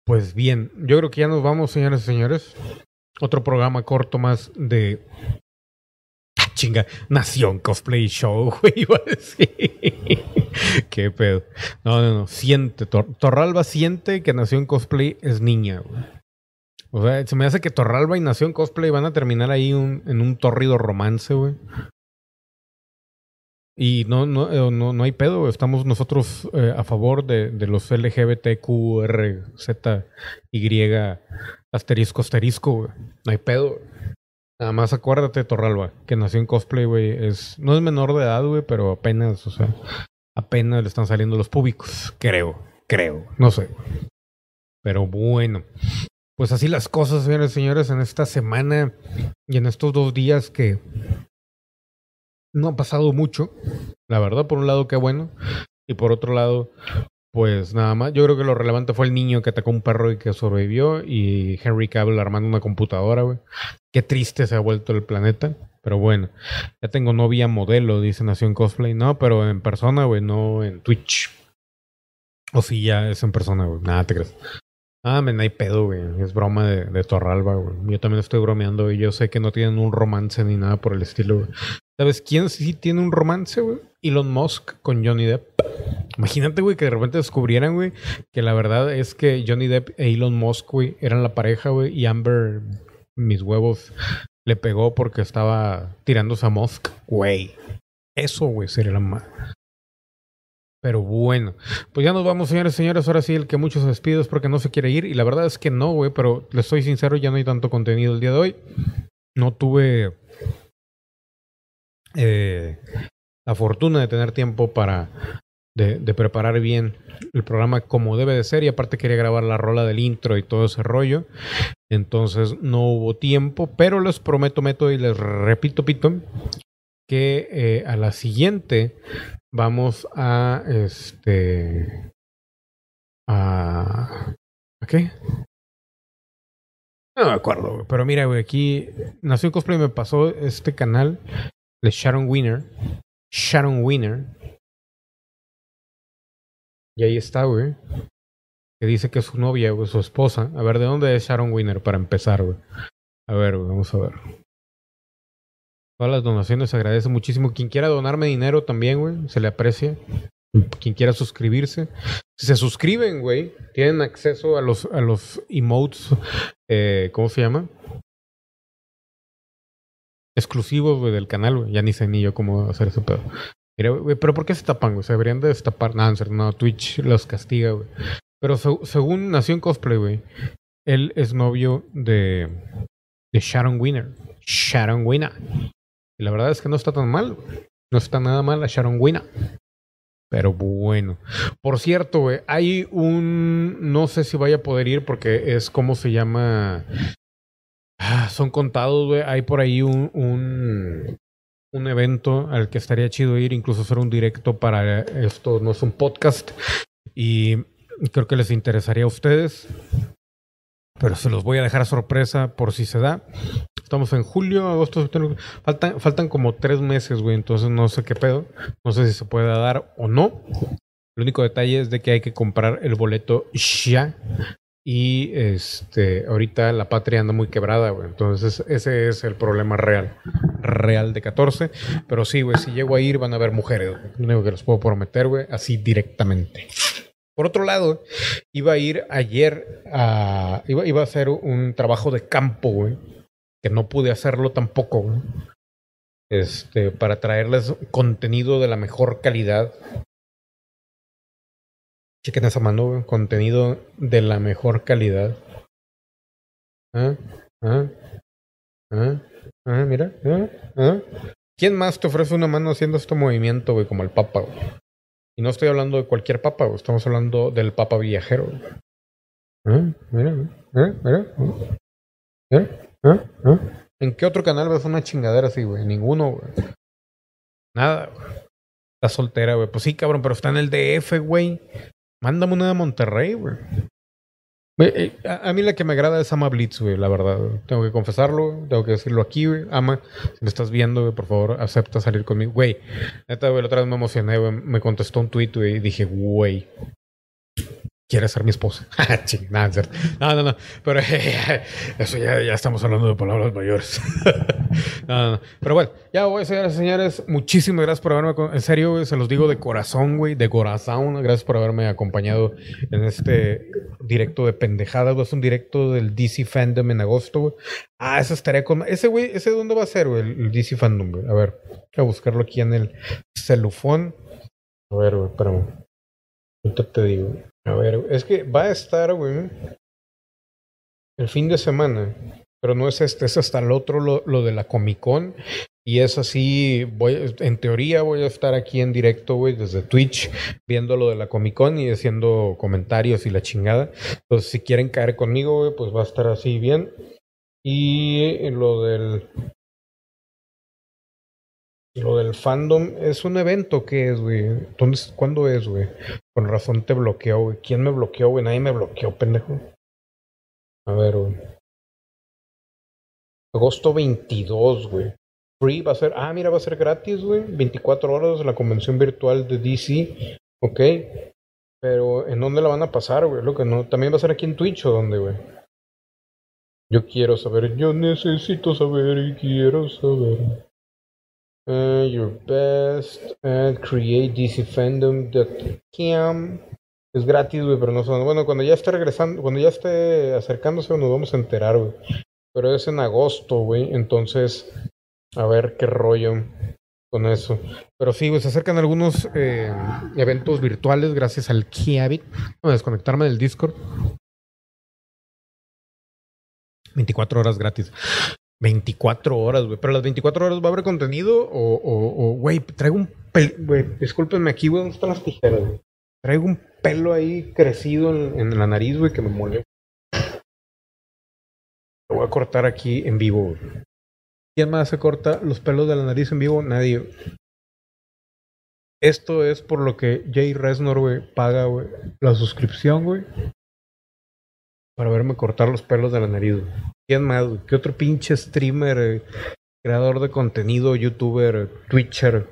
[SPEAKER 1] Pues bien, yo creo que ya nos vamos, señoras y señores. Otro programa corto más de chinga, Nación Cosplay Show, *laughs* güey, iba a. Qué pedo. No, no, no, siente, Torralba siente que Nación Cosplay es niña, güey. O sea, se me hace que Torralba y Nación Cosplay van a terminar ahí en un torrido romance, güey. Y no, no, eh, no, no hay pedo, estamos nosotros eh, a favor de, de los LGBTQRZY asterisco asterisco, güey. No hay pedo. Nada más acuérdate, Torralba, que nació en cosplay, güey. Es, no es menor de edad, güey, pero apenas, o sea, apenas le están saliendo los públicos. Creo, creo, no sé. Pero bueno. Pues así las cosas, señores y señores, en esta semana y en estos dos días que no ha pasado mucho. La verdad, por un lado, qué bueno. Y por otro lado, pues nada más, yo creo que lo relevante fue el niño que atacó un perro y que sobrevivió y Henry Cavill armando una computadora, güey. Qué triste se ha vuelto el planeta. Pero bueno, ya tengo novia modelo, dice Nación Cosplay. No, pero en persona, güey, no en Twitch. O si ya es en persona, güey. Nada, te crees. Ah, men, hay pedo, güey. Es broma de, de Torralba, güey. Yo también estoy bromeando y yo sé que no tienen un romance ni nada por el estilo, güey. ¿Sabes quién sí tiene un romance, güey? Elon Musk con Johnny Depp. Imagínate, güey, que de repente descubrieran, güey, que la verdad es que Johnny Depp e Elon Musk, güey, eran la pareja, güey, y Amber, mis huevos, le pegó porque estaba tirándose a Musk, güey. Eso, güey, sería la más. Pero bueno, pues ya nos vamos, señores señores. Ahora sí, el que muchos es porque no se quiere ir. Y la verdad es que no, güey, pero les soy sincero, ya no hay tanto contenido el día de hoy. No tuve eh, la fortuna de tener tiempo para de, preparar bien el programa como debe de ser y aparte quería grabar la rola del intro y todo ese rollo entonces no hubo tiempo pero les prometo meto y les repito pito que eh, a la siguiente vamos a este a ¿a qué? No me acuerdo, pero mira, güey, aquí Nación Cosplay me pasó este canal de Sharon Winner. Sharon Winner. Y ahí está, güey. Que dice que es su novia, güey, su esposa. A ver, ¿de dónde es Sharon Winner para empezar, güey? A ver, vamos a ver. Todas las donaciones se agradece muchísimo. Quien quiera donarme dinero también, güey, se le aprecia. Quien quiera suscribirse. Si se suscriben, güey, tienen acceso a los, a los emotes. Eh, ¿Cómo se llama? exclusivos, güey, del canal, güey. Ya ni sé ni yo cómo hacer ese pedo. Mira, güey, pero ¿por qué se tapan, güey? Se deberían de destapar. No, no, Twitch los castiga, güey. Pero se, según Nación Cosplay, güey, él es novio de, de Sharon Winner. Sharon Winner. Y la verdad es que no está tan mal. No está nada mal a Sharon Winner. Pero bueno. Por cierto, güey, hay un. No sé si vaya a poder ir porque es como se llama. Ah, son contados, güey. Hay por ahí un, un, evento al que estaría chido ir, incluso hacer un directo para esto. No es un podcast. Y creo que les interesaría a ustedes. Pero se los voy a dejar a sorpresa por si se da. Estamos en julio, agosto, faltan, faltan como tres meses, güey. Entonces no sé qué pedo. No sé si se puede dar o no. El único detalle es de que hay que comprar el boleto ya. Y este, ahorita la patria anda muy quebrada, güey. Entonces, ese es el problema real. Real de 14. Pero sí, güey, si llego a ir, van a haber mujeres. Lo único que les puedo prometer, güey, así directamente. Por otro lado, iba a ir ayer a. Iba, iba a hacer un trabajo de campo, güey. Que no pude hacerlo tampoco, güey. Este, para traerles contenido de la mejor calidad Chequen esa mano. Contenido de la mejor calidad. ¿Ah? ¿Ah? ¿Ah? ¿Ah? Mira. ¿Ah? ¿Ah? ¿Quién más te ofrece una mano haciendo este movimiento, güey? Como el Papa, güey. Y no estoy hablando de cualquier Papa, güey. Estamos hablando del Papa viajero, güey. ¿Ah? Mira, mira, mira. ¿Ah? ¿Ah? ¿Ah? ¿En qué otro canal ves una chingadera así, güey? Ninguno, güey. Nada, güey. Está soltera, güey. Pues sí, cabrón, pero está en el DF, güey. Mándame una de Monterrey, güey. Eh, a, mí la que me agrada es Ama Blitz, güey, la verdad. Tengo que confesarlo, tengo que decirlo aquí, güey. Ama, si me estás viendo, por favor, acepta salir conmigo. Güey, la otra vez me emocioné, güey. Me contestó un tweet, güey, y dije, güey, quiere ser mi esposa. *laughs* no, no, no, no, pero *laughs* eso ya, ya estamos hablando de palabras mayores. *laughs* no, no, pero bueno, ya voy, señores señores, muchísimas gracias por haberme, en serio, güey, se los digo de corazón, güey, de corazón, gracias por haberme acompañado en este directo de pendejadas, es un directo del DC Fandom en agosto, güey. Ah, eso estaría con... Ese, güey, ¿ese dónde va a ser, güey? El DC Fandom, güey. A ver, voy a buscarlo aquí en el celufón. A ver, güey, espérame. Ahorita te digo. A ver, es que va a estar, güey, el fin de semana, pero no es este, es hasta el otro, lo, lo de la Comic Con. Y es así, voy, en teoría voy a estar aquí en directo, güey, desde Twitch, viendo lo de la Comic Con y haciendo comentarios y la chingada. Entonces, si quieren caer conmigo, güey, pues va a estar así bien. Y lo del lo del fandom es un evento que es, güey. ¿cuándo es, güey? Con razón te bloqueó, güey. ¿Quién me bloqueó, güey? Nadie me bloqueó, pendejo. A ver, güey. Agosto 22, güey. Free va a ser. Ah, mira, va a ser gratis, güey. 24 horas la convención virtual de DC. Ok. Pero ¿en dónde la van a pasar, güey? Lo que no. También va a ser aquí en Twitch o dónde, güey. Yo quiero saber, yo necesito saber y quiero saber. Uh, your best at createdcfandom.com Es gratis, güey, pero no son. Bueno, cuando ya esté regresando, cuando ya esté acercándose, nos vamos a enterar, güey. Pero es en agosto, güey. Entonces, a ver qué rollo con eso. Pero sí, güey, se acercan algunos eh, eventos virtuales gracias al Kiabit. Voy a desconectarme del Discord. 24 horas gratis. 24 horas, güey. Pero las 24 horas va a haber contenido o, o, o güey, traigo un pelo, güey, discúlpenme aquí, güey, ¿dónde están las tijeras, güey? Traigo un pelo ahí crecido en, en la nariz, güey, que me molesta. Lo voy a cortar aquí en vivo, güey. ¿Quién más se corta los pelos de la nariz en vivo? Nadie. Esto es por lo que Jay Resnor, güey, paga, güey, la suscripción, güey. Para verme cortar los pelos de la nariz, güey. ¿Quién más? ¿Qué otro pinche streamer, eh, creador de contenido, youtuber, twitcher?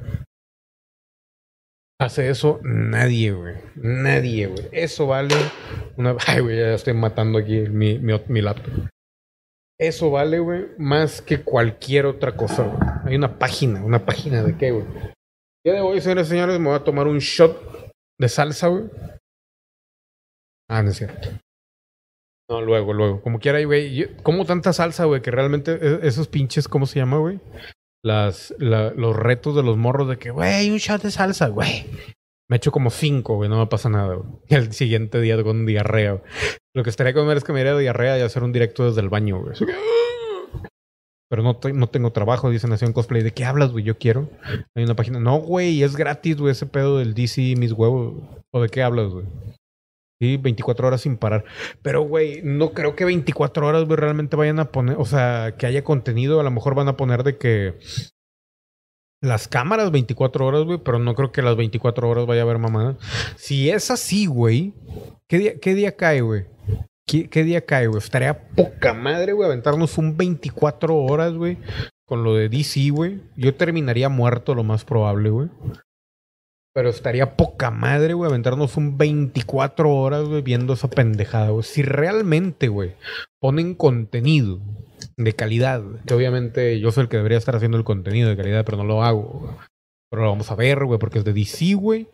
[SPEAKER 1] Hace eso nadie, güey. Nadie, güey. Eso vale. *laughs* Ay, güey, ya estoy matando aquí mi, mi, mi laptop. Eso vale, güey, más que cualquier otra cosa, güey. Hay una página, una página de qué, güey. El día de hoy, señores y señores, me voy a tomar un shot de salsa, güey. Ah, no es cierto. No, luego, luego. Como quiera, güey. Como tanta salsa, güey, que realmente e- esos pinches, ¿cómo se llama, güey? Las, la- los retos de los morros de que, güey, un shot de salsa, güey. Me echo como cinco, güey, no me pasa nada, güey. Y al siguiente día con diarrea, güey. Lo que estaría con ver es que me diera diarrea y hacer un directo desde el baño, güey. ¡ah! Pero no, te- no tengo trabajo, dice Nación Cosplay. ¿De qué hablas, güey? Yo quiero. Hay una página. No, güey, es gratis, güey, ese pedo del DC y mis huevos. ¿O de qué hablas, güey? Sí, 24 horas sin parar. Pero, güey, no creo que 24 horas, güey, realmente vayan a poner, o sea, que haya contenido. A lo mejor van a poner de que las cámaras 24 horas, güey, pero no creo que las 24 horas vaya a haber mamada. Si es así, güey, ¿qué día, qué día cae, güey? ¿Qué, qué día cae, güey? Estaría poca madre, güey, aventarnos un 24 horas, güey, con lo de DC, güey. Yo terminaría muerto, lo más probable, güey. Pero estaría poca madre, güey, aventarnos un 24 horas, güey, viendo esa pendejada, güey. Si realmente, güey, ponen contenido de calidad, que obviamente yo soy el que debería estar haciendo el contenido de calidad, pero no lo hago. güey. Pero lo vamos a ver, güey, porque es de DC, güey.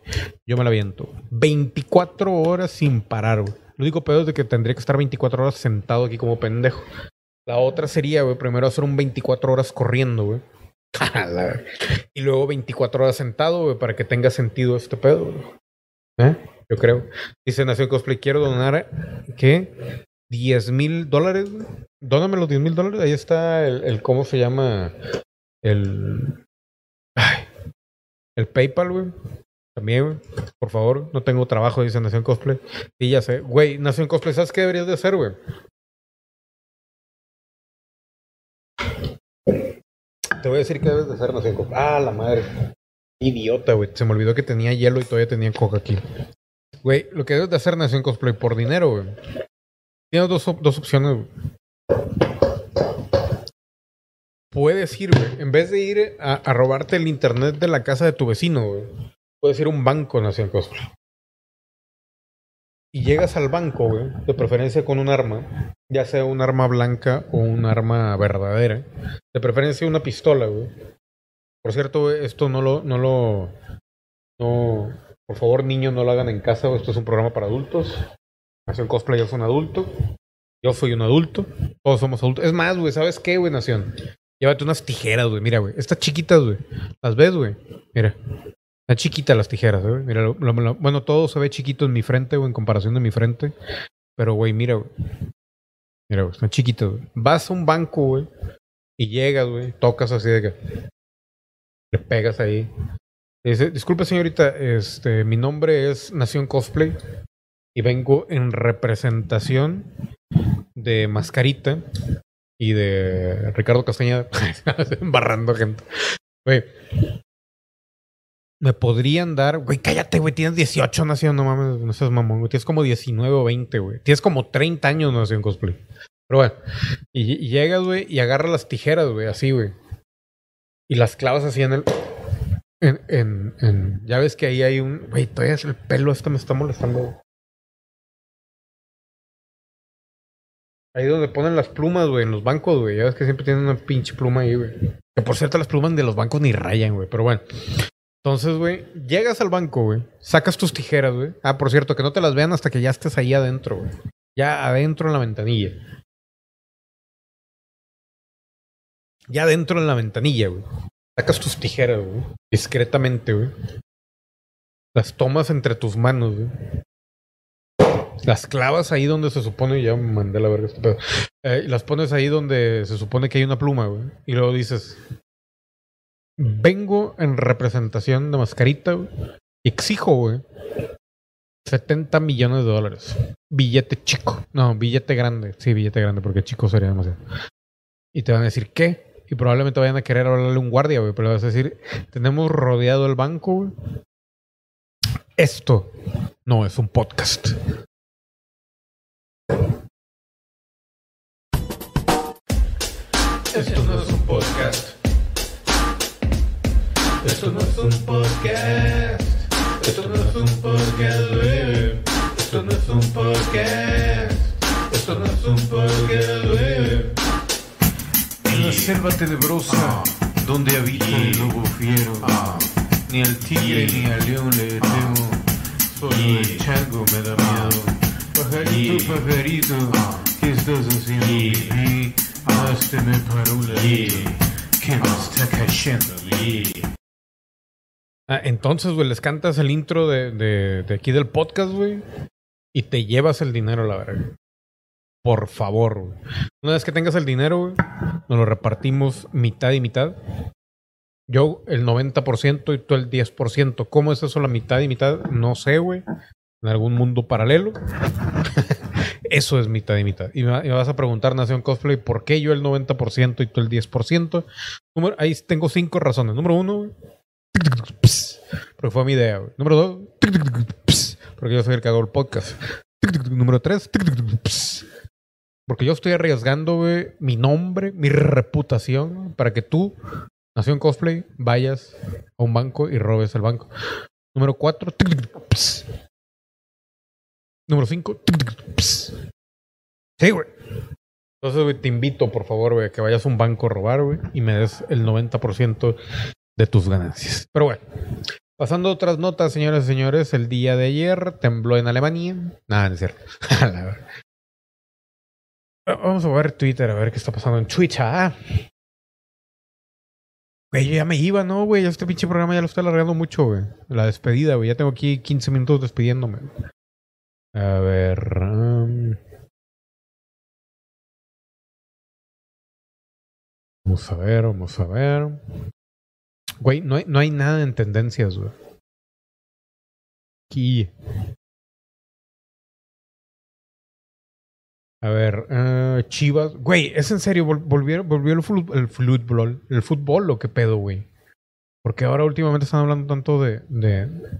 [SPEAKER 1] Yo me la aviento. 24 horas sin parar, güey. Lo único pedo es que tendría que estar 24 horas sentado aquí como pendejo. La otra sería, güey, primero hacer un 24 horas corriendo, güey. Y luego 24 horas sentado, güey, para que tenga sentido este pedo. ¿Eh? Yo creo. Dice Nación Cosplay, quiero donar, ¿qué? 10 mil dólares. Dóname los 10 mil dólares. Ahí está el, el, ¿cómo se llama? El... El PayPal, güey. También. Por favor, no tengo trabajo, dice Nación Cosplay. Sí, ya sé. Güey, Nación Cosplay, ¿sabes qué deberías de hacer, güey? Te voy a decir qué debes de hacer, Nación Cosplay. Ah, la madre. Idiota, güey. Se me olvidó que tenía hielo y todavía tenía coca aquí. Güey, lo que debes de hacer, Nación Cosplay, por dinero, güey. Tienes dos, dos opciones, güey. Puedes ir, güey. En vez de ir a robarte el internet de la casa de tu vecino, güey. Puedes ir a un banco, Nación Cosplay. Y llegas al banco, güey. De preferencia con un arma. Ya sea un arma blanca o un arma verdadera. De preferencia una pistola, güey. Por cierto, esto no lo, no lo, no, por favor, niños, no lo hagan en casa. Esto es un programa para adultos. Nación Cosplay es un adulto. Yo soy un adulto. Todos somos adultos. Es más, güey, ¿sabes qué, güey, Nación? Llévate unas tijeras, güey. Mira, güey. Estas chiquitas, güey. ¿Las ves, güey? Mira. Están chiquitas las tijeras, güey. Mira, lo- bueno, todo se ve chiquito en mi frente, güey, en comparación de mi frente. Pero, güey, mira, güey. Mira, güey, están chiquitas, güey. Vas a un banco, güey. Y llegas, güey. Tocas así de que. Le pegas ahí. Dice, disculpe, señorita, este, mi nombre es Nación Cosplay. Y vengo en representación de Mascarita y de Ricardo Castañeda. *laughs* Embarrando gente. Güey. Me podrían dar, güey, cállate, güey, tienes 18, Nación, no mames, no seas mamón, güey, tienes como 19 o 20, güey. Tienes como 30 años, Nación Cosplay. Pero bueno, y, y llegas, güey, y agarras las tijeras, güey, así, güey. Y las clavas así en el, En, en, ya ves que ahí hay un. Güey, todavía es el pelo este me está molestando. Ahí donde ponen las plumas, güey, en los bancos, güey. Ya ves que siempre tienen una pinche pluma ahí, güey. Que por cierto, las plumas de los bancos ni rayan, güey. Pero bueno. Entonces, güey, llegas al banco, güey. Sacas tus tijeras, güey. Ah, por cierto, que no te las vean hasta que ya estés ahí adentro, güey. Ya adentro en la ventanilla. Ya adentro en la ventanilla, güey. Sacas tus tijeras, güey. Discretamente, güey. Las tomas entre tus manos, güey. Las clavas ahí donde se supone, ya mandé la verga este pedo. Eh, las pones ahí donde se supone que hay una pluma, güey. Y luego dices, vengo en representación de mascarita. Y exijo, güey. 70 millones de dólares. Billete chico. No, billete grande. Sí, billete grande, porque chico sería demasiado. Y te van a decir, ¿qué? Y probablemente vayan a querer hablarle a un guardia, güey. Pero vas a decir, tenemos rodeado el banco. Esto no es un podcast.
[SPEAKER 3] Esto no es un podcast. Esto no es un podcast. Esto no es un podcast, baby. Esto no es un podcast. Esto no es un podcast, baby. En la selva tenebrosa, donde habita el lobo fiero. Ni al tigre ni al león le temo. Solo el chango me da miedo. Pajarito, pajarito, ¿qué estás haciendo? Hazte para un ladito, que me está cayendo.
[SPEAKER 1] Ah, entonces, güey, les cantas el intro de, de, de aquí del podcast, güey. Y te llevas el dinero la verga. Por favor, güey. Una vez que tengas el dinero, güey, nos lo repartimos mitad y mitad. Yo el 90% y tú el 10%. ¿Cómo es eso la mitad y mitad? No sé, güey. En algún mundo paralelo. *laughs* eso es mitad y mitad. Y me vas a preguntar, Nación Cosplay, ¿por qué yo el 90% y tú el 10%? Número, ahí tengo cinco razones. Número uno, güey. Porque fue mi idea. Número dos, porque yo soy el que hago el podcast. Número tres, porque yo estoy arriesgando, güey, mi nombre, mi reputación, para que tú, Nación Cosplay, vayas a un banco y robes el banco. Número cuatro, número cinco, sí, güey. Entonces, güey, te invito, por favor, güey, que vayas a un banco a robar, güey, y me des el 90% de tus ganancias. Pero bueno, pasando a otras notas, señoras y señores, el día de ayer tembló en Alemania. Nada, no es cierto. *laughs* Vamos a ver Twitter, a ver qué está pasando en Twitch. Ah. Güey, yo ya me iba, ¿no, güey? Este pinche programa ya lo estoy alargando mucho, güey. La despedida, güey. Ya tengo aquí 15 minutos despidiéndome. A ver. um, Vamos a ver, vamos a ver. Güey, no hay, no hay nada en tendencias, güey. Aquí. A ver, eh, Chivas. Güey, es en serio, vol- volvieron, volvió el, fut- el fútbol, el fútbol, ¿o qué pedo, güey? Porque ahora últimamente están hablando tanto de, de,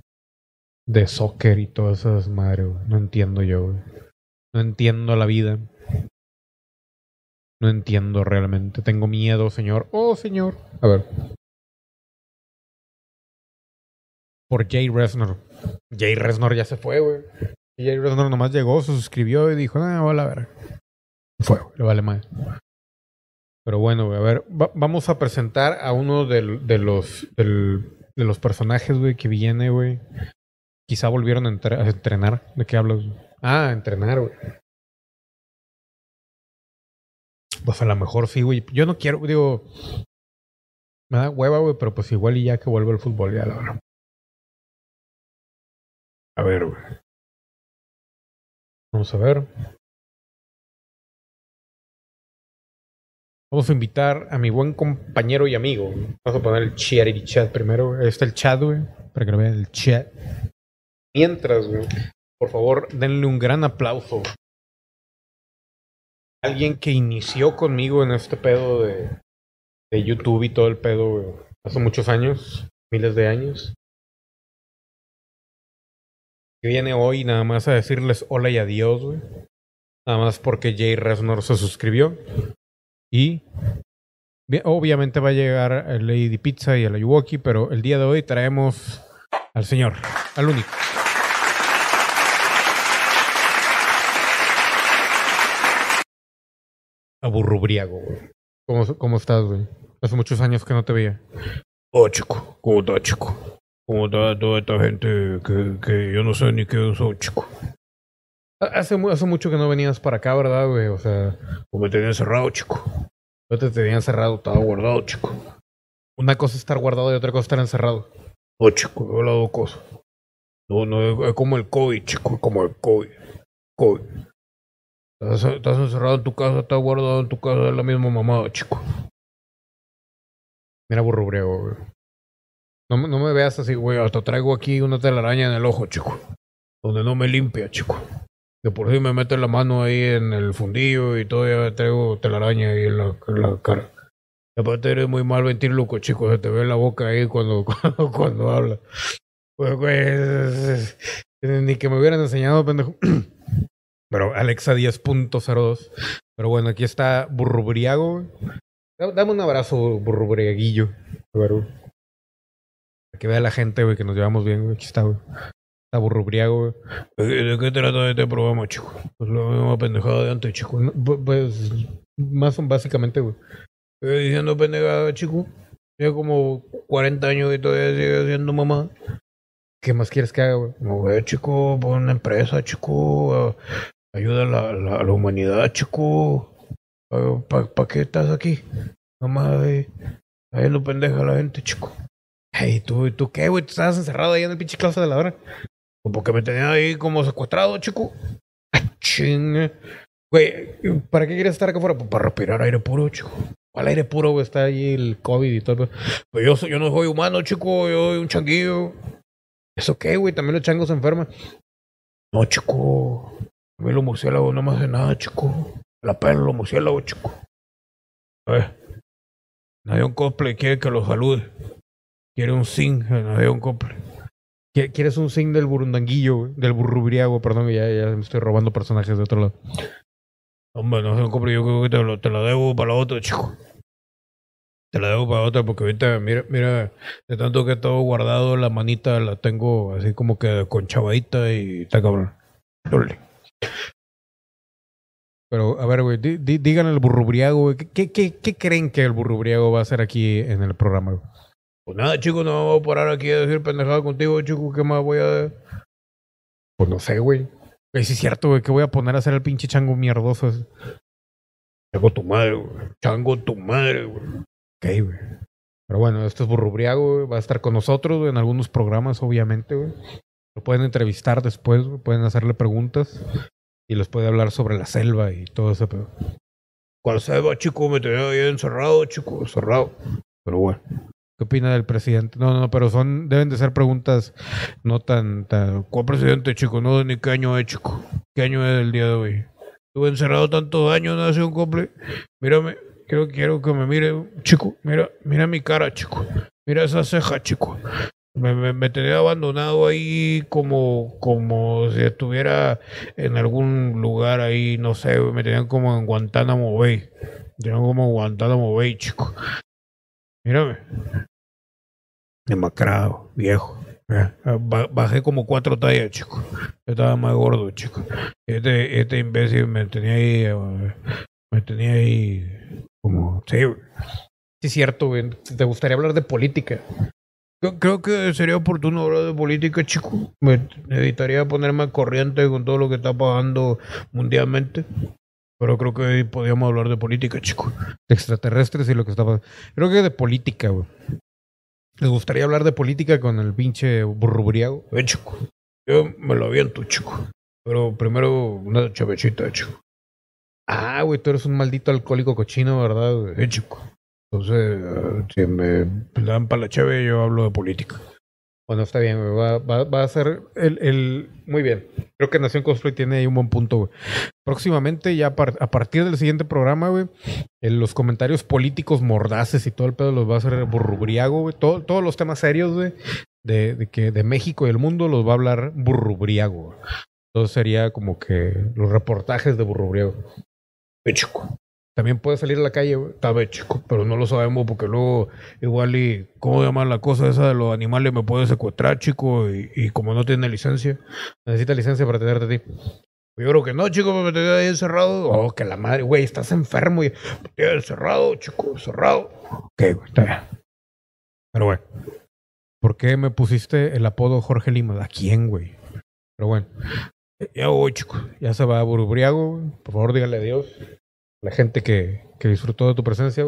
[SPEAKER 1] de soccer y todas esas madres, güey. No entiendo yo, güey. No entiendo la vida. No entiendo realmente. Tengo miedo, señor. Oh, señor. A ver. Por Jay Resnor. Jay Resnor ya se fue, güey. Y Jay Resnor nomás llegó, se suscribió y dijo, ah, vale, a ver. Fue, güey, le vale más. Pero bueno, güey, a ver, va- vamos a presentar a uno de, los de los personajes, güey, que viene, güey. Quizá volvieron a, a entrenar. ¿De qué hablas? Ah, a entrenar, güey. Pues a lo mejor sí, güey. Yo no quiero, digo. Me da hueva, güey, pero pues igual y ya que vuelve el fútbol, ya la verdad. A ver, güey. Vamos a ver. Vamos a invitar a mi buen compañero y amigo. Vamos a poner el chat y chat primero. Ahí está el chat, güey. Para que lo vean el chat. Mientras, güey. Por favor, denle un gran aplauso. Alguien que inició conmigo en este pedo de, de YouTube y todo el pedo, güey. Hace muchos años. Miles de años. Que viene hoy nada más a decirles hola y adiós, güey. Nada más porque Jay Resnor se suscribió. Y
[SPEAKER 4] obviamente va a llegar el Lady Pizza y el Ayuwoki, pero el día de hoy traemos al señor, al único. A Burrubriago, güey. ¿Cómo, ¿Cómo estás, güey? Hace muchos años que no te veía.
[SPEAKER 1] Oh, ¿cómo está, chico? ¿Cómo está toda esta gente que, que yo no sé ni qué son, chico?
[SPEAKER 4] Hace, hace mucho que no venías para acá, ¿verdad, güey? O sea,
[SPEAKER 1] O me tenían cerrado, chico.
[SPEAKER 4] no te tenían cerrado.
[SPEAKER 1] Estaba guardado, chico.
[SPEAKER 4] Una cosa es estar guardado y otra cosa es estar encerrado.
[SPEAKER 1] Oh, chico, las dos cosas. No, no, es, como el COVID, chico, es como el COVID. COVID. Estás, estás encerrado en tu casa, estás guardado en tu casa, es la misma mamada, chico.
[SPEAKER 4] Mira, Burrubriago, güey. No, no me veas así, güey.
[SPEAKER 1] Hasta traigo aquí una telaraña en el ojo, chico. Donde no me limpia, chico. De por sí me mete la mano ahí en el fundillo y todavía traigo telaraña ahí en la, cara. Aparte eres muy mal ventríloco, chico. Se te ve la boca ahí cuando, *laughs* cuando, hablas.
[SPEAKER 4] Pues, güey, es- es- ni que me hubieran enseñado, pendejo. *clears throat* Pero Alexa 10.02. Pero bueno, aquí está Burrubriago. Dame un abrazo, Burrubriaguillo. Que vea la gente, güey, que nos llevamos bien, güey. Aquí está, güey. Está Burrubriago, güey.
[SPEAKER 1] ¿De qué trata este programa, chico? Pues la misma pendejada de antes, chico.
[SPEAKER 4] No, Pues, más son básicamente, güey.
[SPEAKER 1] Diciendo pendejada, chico. Tiene como 40 años y todavía sigue siendo mamá.
[SPEAKER 4] ¿Qué más quieres que haga, güey?
[SPEAKER 1] No, güey, chico, pon una empresa, chico. ayuda a la, la- humanidad, chico. ¿Para pa, qué estás aquí? Nomás ahí, ahí lo pendeja la gente, chico.
[SPEAKER 4] Hey, ¿tú, ¿tú qué, güey? ¿Tú estabas encerrado ahí en el pinche clase de la hora?
[SPEAKER 1] Porque me tenían ahí como secuestrado, chico.
[SPEAKER 4] Ching. Güey, ¿para qué quieres estar acá afuera?
[SPEAKER 1] Pues para respirar aire puro, chico.
[SPEAKER 4] ¿Cuál aire puro, güey? Está ahí el COVID y todo.
[SPEAKER 1] Pues yo, soy- yo no soy humano, chico. Yo soy un changuillo.
[SPEAKER 4] ¿Eso qué, güey? También los changos se enferman.
[SPEAKER 1] No, chico. A mí los murciélagos no me hacen nada, chico. La pena los murciélagos, chico. A ver. Nadie un cosplay quiere que lo salude. Quiere un zinc en nadie un.
[SPEAKER 4] ¿Qui- ¿Quieres un zinc del burundanguillo? Del burrubriago, perdón, ya, ya me estoy robando personajes de otro lado.
[SPEAKER 1] Hombre, no sé un cosplay. Yo creo que te, lo, debo para la otra, chico. Te la debo para otra porque ahorita, mira, mira, de tanto que he estado guardado, la manita la tengo así como que conchavadita y está cabrón. Órale.
[SPEAKER 4] Pero, a ver, güey, díganle al burrubriago, güey. ¿qué, qué, qué, qué creen que el burrubriago va a hacer aquí en el programa, güey?
[SPEAKER 1] Pues nada, chico, no vamos a parar aquí a decir pendejada contigo, chico. ¿Qué más voy a.?
[SPEAKER 4] Pues no sé, güey. Güey, sí es cierto, güey, que voy a poner a hacer el pinche chango mierdoso ese.
[SPEAKER 1] Chango tu madre, güey. Chango tu madre, güey.
[SPEAKER 4] Ok, güey. Pero bueno, esto es Burrubriago, güey. Va a estar con nosotros güey, en algunos programas, obviamente, güey. Lo pueden entrevistar después, güey. Pueden hacerle preguntas. Y les puede hablar sobre la selva y todo ese pedo.
[SPEAKER 1] ¿Cuál selva, chico? Me tenía ahí encerrado, chico. Encerrado. Pero bueno.
[SPEAKER 4] ¿Qué opina del presidente? No, no, pero son, deben de ser preguntas no tan, tan
[SPEAKER 1] ¿Cuál presidente, chico? No ni qué año es, chico. ¿Qué año es el día de hoy? Estuve encerrado tantos años, no hace un cumple. Mírame. Quiero, quiero que me mire, chico. Mira, mira mi cara, chico. Mira esa ceja, chico. Me, me, me tenía abandonado ahí como, como si estuviera en algún lugar ahí, no sé, me tenían como en Guantánamo Bay. Me tenían como Guantánamo Bay, chico. Mírame. Demacrado, viejo. Eh, ba- Bajé como cuatro tallas, chico. Estaba más gordo, chico. Este, este imbécil me tenía ahí, eh, me tenía ahí como, sí.
[SPEAKER 4] Sí, es cierto. ¿Te gustaría hablar de política?
[SPEAKER 1] Creo, creo que sería oportuno hablar de política, chico. Me necesitaría ponerme corriente con todo lo que está pasando mundialmente. Pero creo que podríamos hablar de política, chico.
[SPEAKER 4] De extraterrestres y lo que está pasando. Creo que de política, güey. ¿Les gustaría hablar de política con el pinche burrubriago?
[SPEAKER 1] Eh, chico. Yo me lo aviento, chico. Pero primero una chavechita, chico.
[SPEAKER 4] Ah, güey, tú eres un maldito alcohólico cochino, ¿verdad?
[SPEAKER 1] Eh, chico. Entonces, eh, si me dan para la chave, yo hablo de política.
[SPEAKER 4] Bueno, está bien, güey. Va, a ser el, el... Muy bien. Creo que Nación Cosplay tiene ahí un buen punto, güey. Próximamente, ya a, par- a partir del siguiente programa, güey, en los comentarios políticos mordaces y todo el pedo los va a hacer Burrubriago, güey. Todo- todos los temas serios, güey, de, de, que, de México y el mundo los va a hablar Burrubriago. Entonces sería como que los reportajes de Burrubriago.
[SPEAKER 1] Chico. También puede salir a la calle, güey. Tal vez, chico, pero no lo sabemos porque luego igual y, ¿cómo llama la cosa esa de los animales? Me puede secuestrar, chico, y, y como no tiene licencia, necesita licencia para tenerte a ti. Yo creo que no, chico, me metí ahí encerrado. Oh, que la madre, güey, estás enfermo y me metí encerrado, chico, encerrado. Ok, güey, está bien. Pero bueno, ¿por qué me pusiste el apodo Jorge Lima? ¿A quién, güey? Pero bueno, ya voy, chico. Ya se va a Burubriago. Por favor, dígale adiós la gente que, que disfrutó de tu presencia.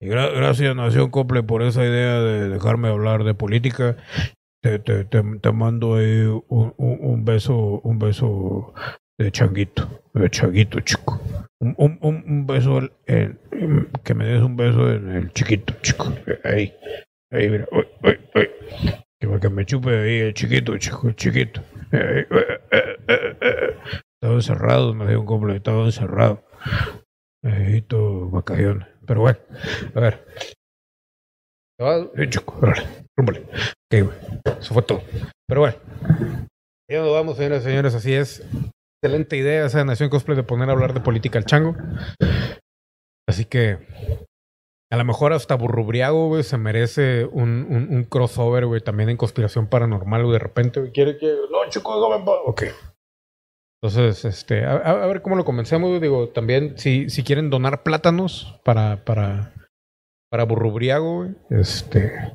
[SPEAKER 1] Y gra- gracias, Nación Cople, por esa idea de dejarme hablar de política. Te, te, te, te mando ahí un, un, un beso, un beso de changuito, de changuito, chico. Un, un, un, beso, en- en- que me des un beso en el chiquito, chico. Ahí, ahí, mira. Uy, uy, uy. Que, que me chupe ahí el chiquito, chico, el chiquito. Ahí, eh, eh. Estaba encerrado, comple, estaba encerrado. Todo vacaciones. Pero bueno, a ver. Rúmbale. Ok. Eso fue todo. Pero bueno. Ya nos vamos, señoras y señores. Así es. Excelente idea esa de Nación Cosplay de poner a hablar de política al chango. Así que a lo mejor hasta Burrubriago, güey, se merece un, un, un crossover, güey, también en conspiración paranormal, güey, de repente, güey, quiere que. No, chicos, no me pa-". Ok. Entonces, este, a, ver cómo lo comencemos. Digo, también, si, si quieren donar plátanos para, para, para Burrubriago, este,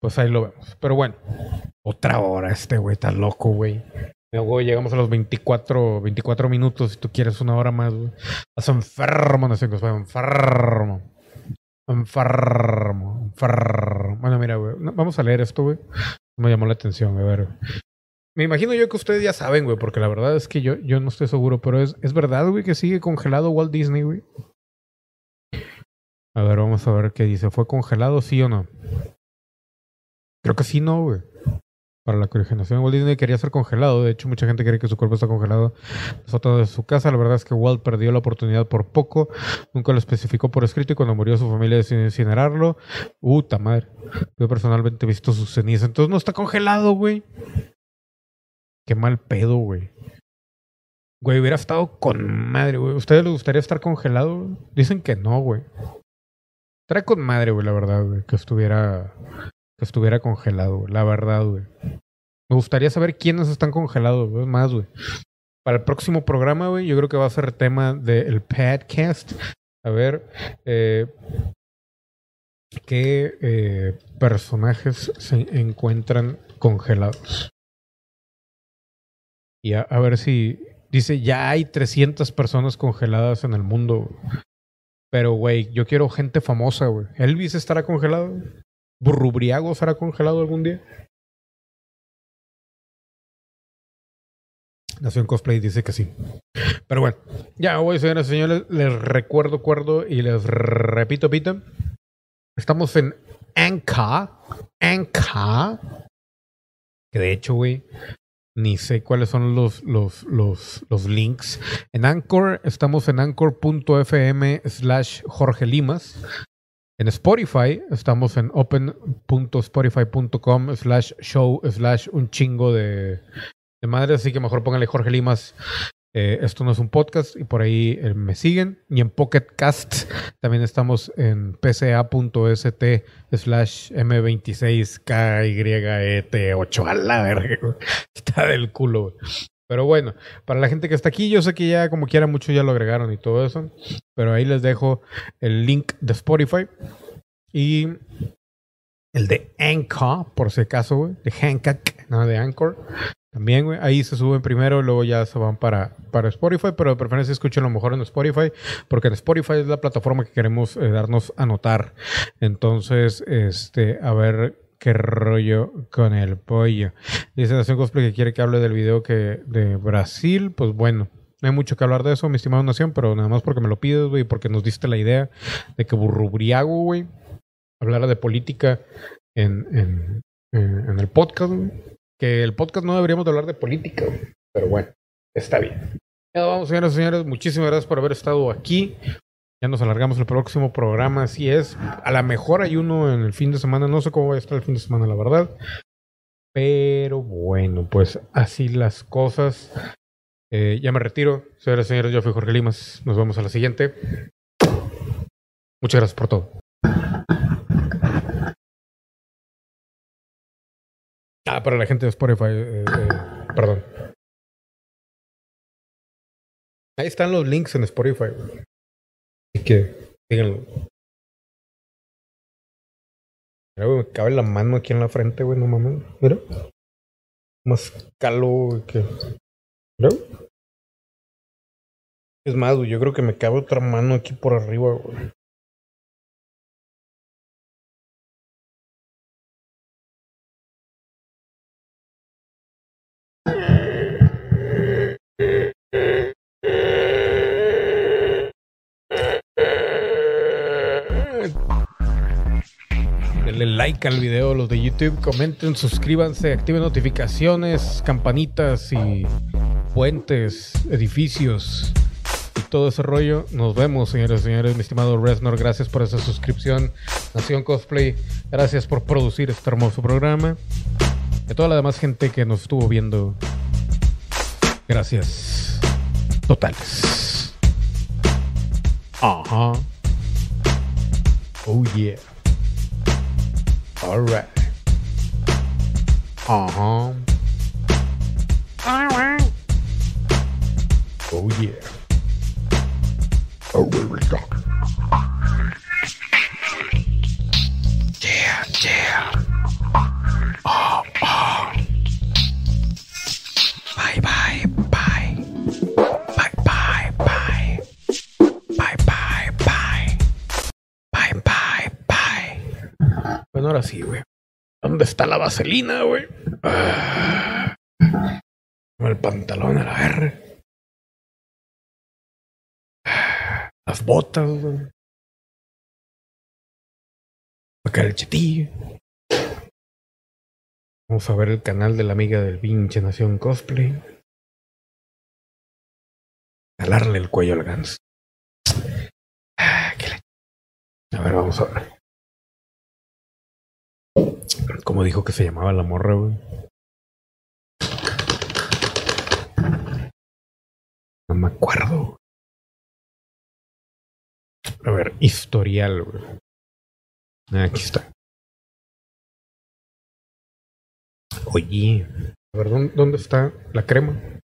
[SPEAKER 1] pues ahí lo vemos. Pero bueno, otra hora, este güey, está loco, güey. Luego llegamos a los 24, 24 minutos. Si tú quieres una hora más, güey. Estás enfermo, no sé qué, enfermo. Enfermo, enfermo. Bueno, mira, güey. Vamos a leer esto, güey. Me llamó la atención, a ver. Me imagino yo que ustedes ya saben, güey, porque la verdad es que yo, yo no estoy seguro, pero es, es verdad, güey, que sigue congelado Walt Disney, güey. A ver, vamos a ver qué dice. ¿Fue congelado, sí o no? Creo que sí, no, güey. Para la criogenación, Walt Disney quería ser congelado. De hecho, mucha gente cree que su cuerpo está congelado sótano de su casa. La verdad es que Walt perdió la oportunidad por poco. Nunca lo especificó por escrito y cuando murió su familia decidió incinerarlo. Puta madre. Yo personalmente he visto sus cenizas. Entonces no está congelado, güey. Qué mal pedo, güey. Güey, hubiera estado con madre, güey. ¿Ustedes les gustaría estar congelado? Dicen que no, güey. Trae con madre, güey, la verdad, güey. Que estuviera. Que estuviera congelado, güey. La verdad, güey. Me gustaría saber quiénes están congelados, güey. Más, güey. Para el próximo programa, güey, yo creo que va a ser tema del podcast. A ver, eh, qué eh, personajes se encuentran congelados. Y a, ver si dice, ya hay 300 personas congeladas en el mundo. Pero, güey, yo quiero gente famosa, güey. Elvis estará congelado. Burrubriago estará congelado algún día. Nación Cosplay dice que sí. Pero bueno, ya voy, señoras y señores. Les recuerdo, cuerdo y les repito, pita. Estamos en Anchor. Anchor. Que de hecho, güey, ni sé cuáles son los, los, los, los links. En Anchor, estamos en anchor.fm slash Jorge Limas. En Spotify, estamos en open.spotify.com slash show slash un chingo de, de madre. Así que mejor pónganle Jorge Limas. Eh, esto no es un podcast y por ahí eh, me siguen. Y en Pocket Cast también estamos en pca.st slash m26kyet8. A la verga. *laughs* Está del culo, güey. Pero bueno, para la gente que está aquí, yo sé que ya como quiera muchos ya lo agregaron y todo eso. Pero ahí les dejo el link de Spotify y el de Anchor, por si acaso, güey. De Hancock, no de Anchor. También, güey. Ahí se suben primero, luego ya se van para, para Spotify, pero de preferencia escuchen lo mejor en Spotify, porque en Spotify es la plataforma que queremos eh, darnos a notar. Entonces, este, a ver qué rollo con el pollo. Dice Nación Cosplay que quiere que hable del video que de Brasil. Pues bueno, no hay mucho que hablar de eso, mi estimado Nación, pero nada más porque me lo pides, güey, porque nos diste la idea de que Burrubriago, güey, hablara de política en, en, en, en el podcast, güey. Que el podcast no deberíamos de hablar de política. Pero bueno, está bien. Ya vamos, señoras y señores. Muchísimas gracias por haber estado aquí. Ya nos alargamos el próximo programa, así es. A lo mejor hay uno en el fin de semana. No sé cómo va a estar el fin de semana, la verdad. Pero bueno, pues así las cosas. Eh, ya me retiro. Señoras y señores, yo fui Jorge Limas. Nos vemos a la siguiente. Muchas gracias por todo. Ah, para la gente de Spotify, eh, eh, perdón. Ahí están los links en Spotify. Así que, díganlo. Mira, güey, me cabe la mano aquí en la frente, güey, no mames. Mira. Más calo que. Mira. Es más, güey, yo creo que me cabe otra mano aquí por arriba, güey. Denle like al video, los de YouTube, comenten, suscríbanse, activen notificaciones, campanitas y puentes, edificios y todo ese rollo. Nos vemos, señores y señores. Mi estimado Resnor, gracias por esa suscripción. Nación Cosplay, gracias por producir este hermoso programa. Y a toda la demás gente que nos estuvo viendo, gracias totales. Ajá. Oh yeah. All right. Uh-huh. All right. Oh yeah. Oh, we were talking. Yeah, yeah. Oh, oh. Bye, bye. Bueno, ahora sí, güey. ¿Dónde está la vaselina, güey? Ah. El pantalón a la R. Las botas, güey. Acá el chetillo. Vamos a ver el canal de la amiga del pinche Nación Cosplay. Jalarle el cuello al ganso. Ah, A ver, vamos a ver. ¿Cómo dijo que se llamaba la morra, güey? No me acuerdo. A ver, historial, güey. Ah, Aquí está. Oye. A ver, ¿dónde, dónde está la crema?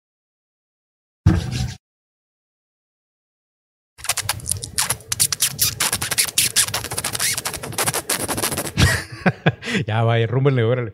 [SPEAKER 1] *laughs* ya, vaya, rúmbenle, órale.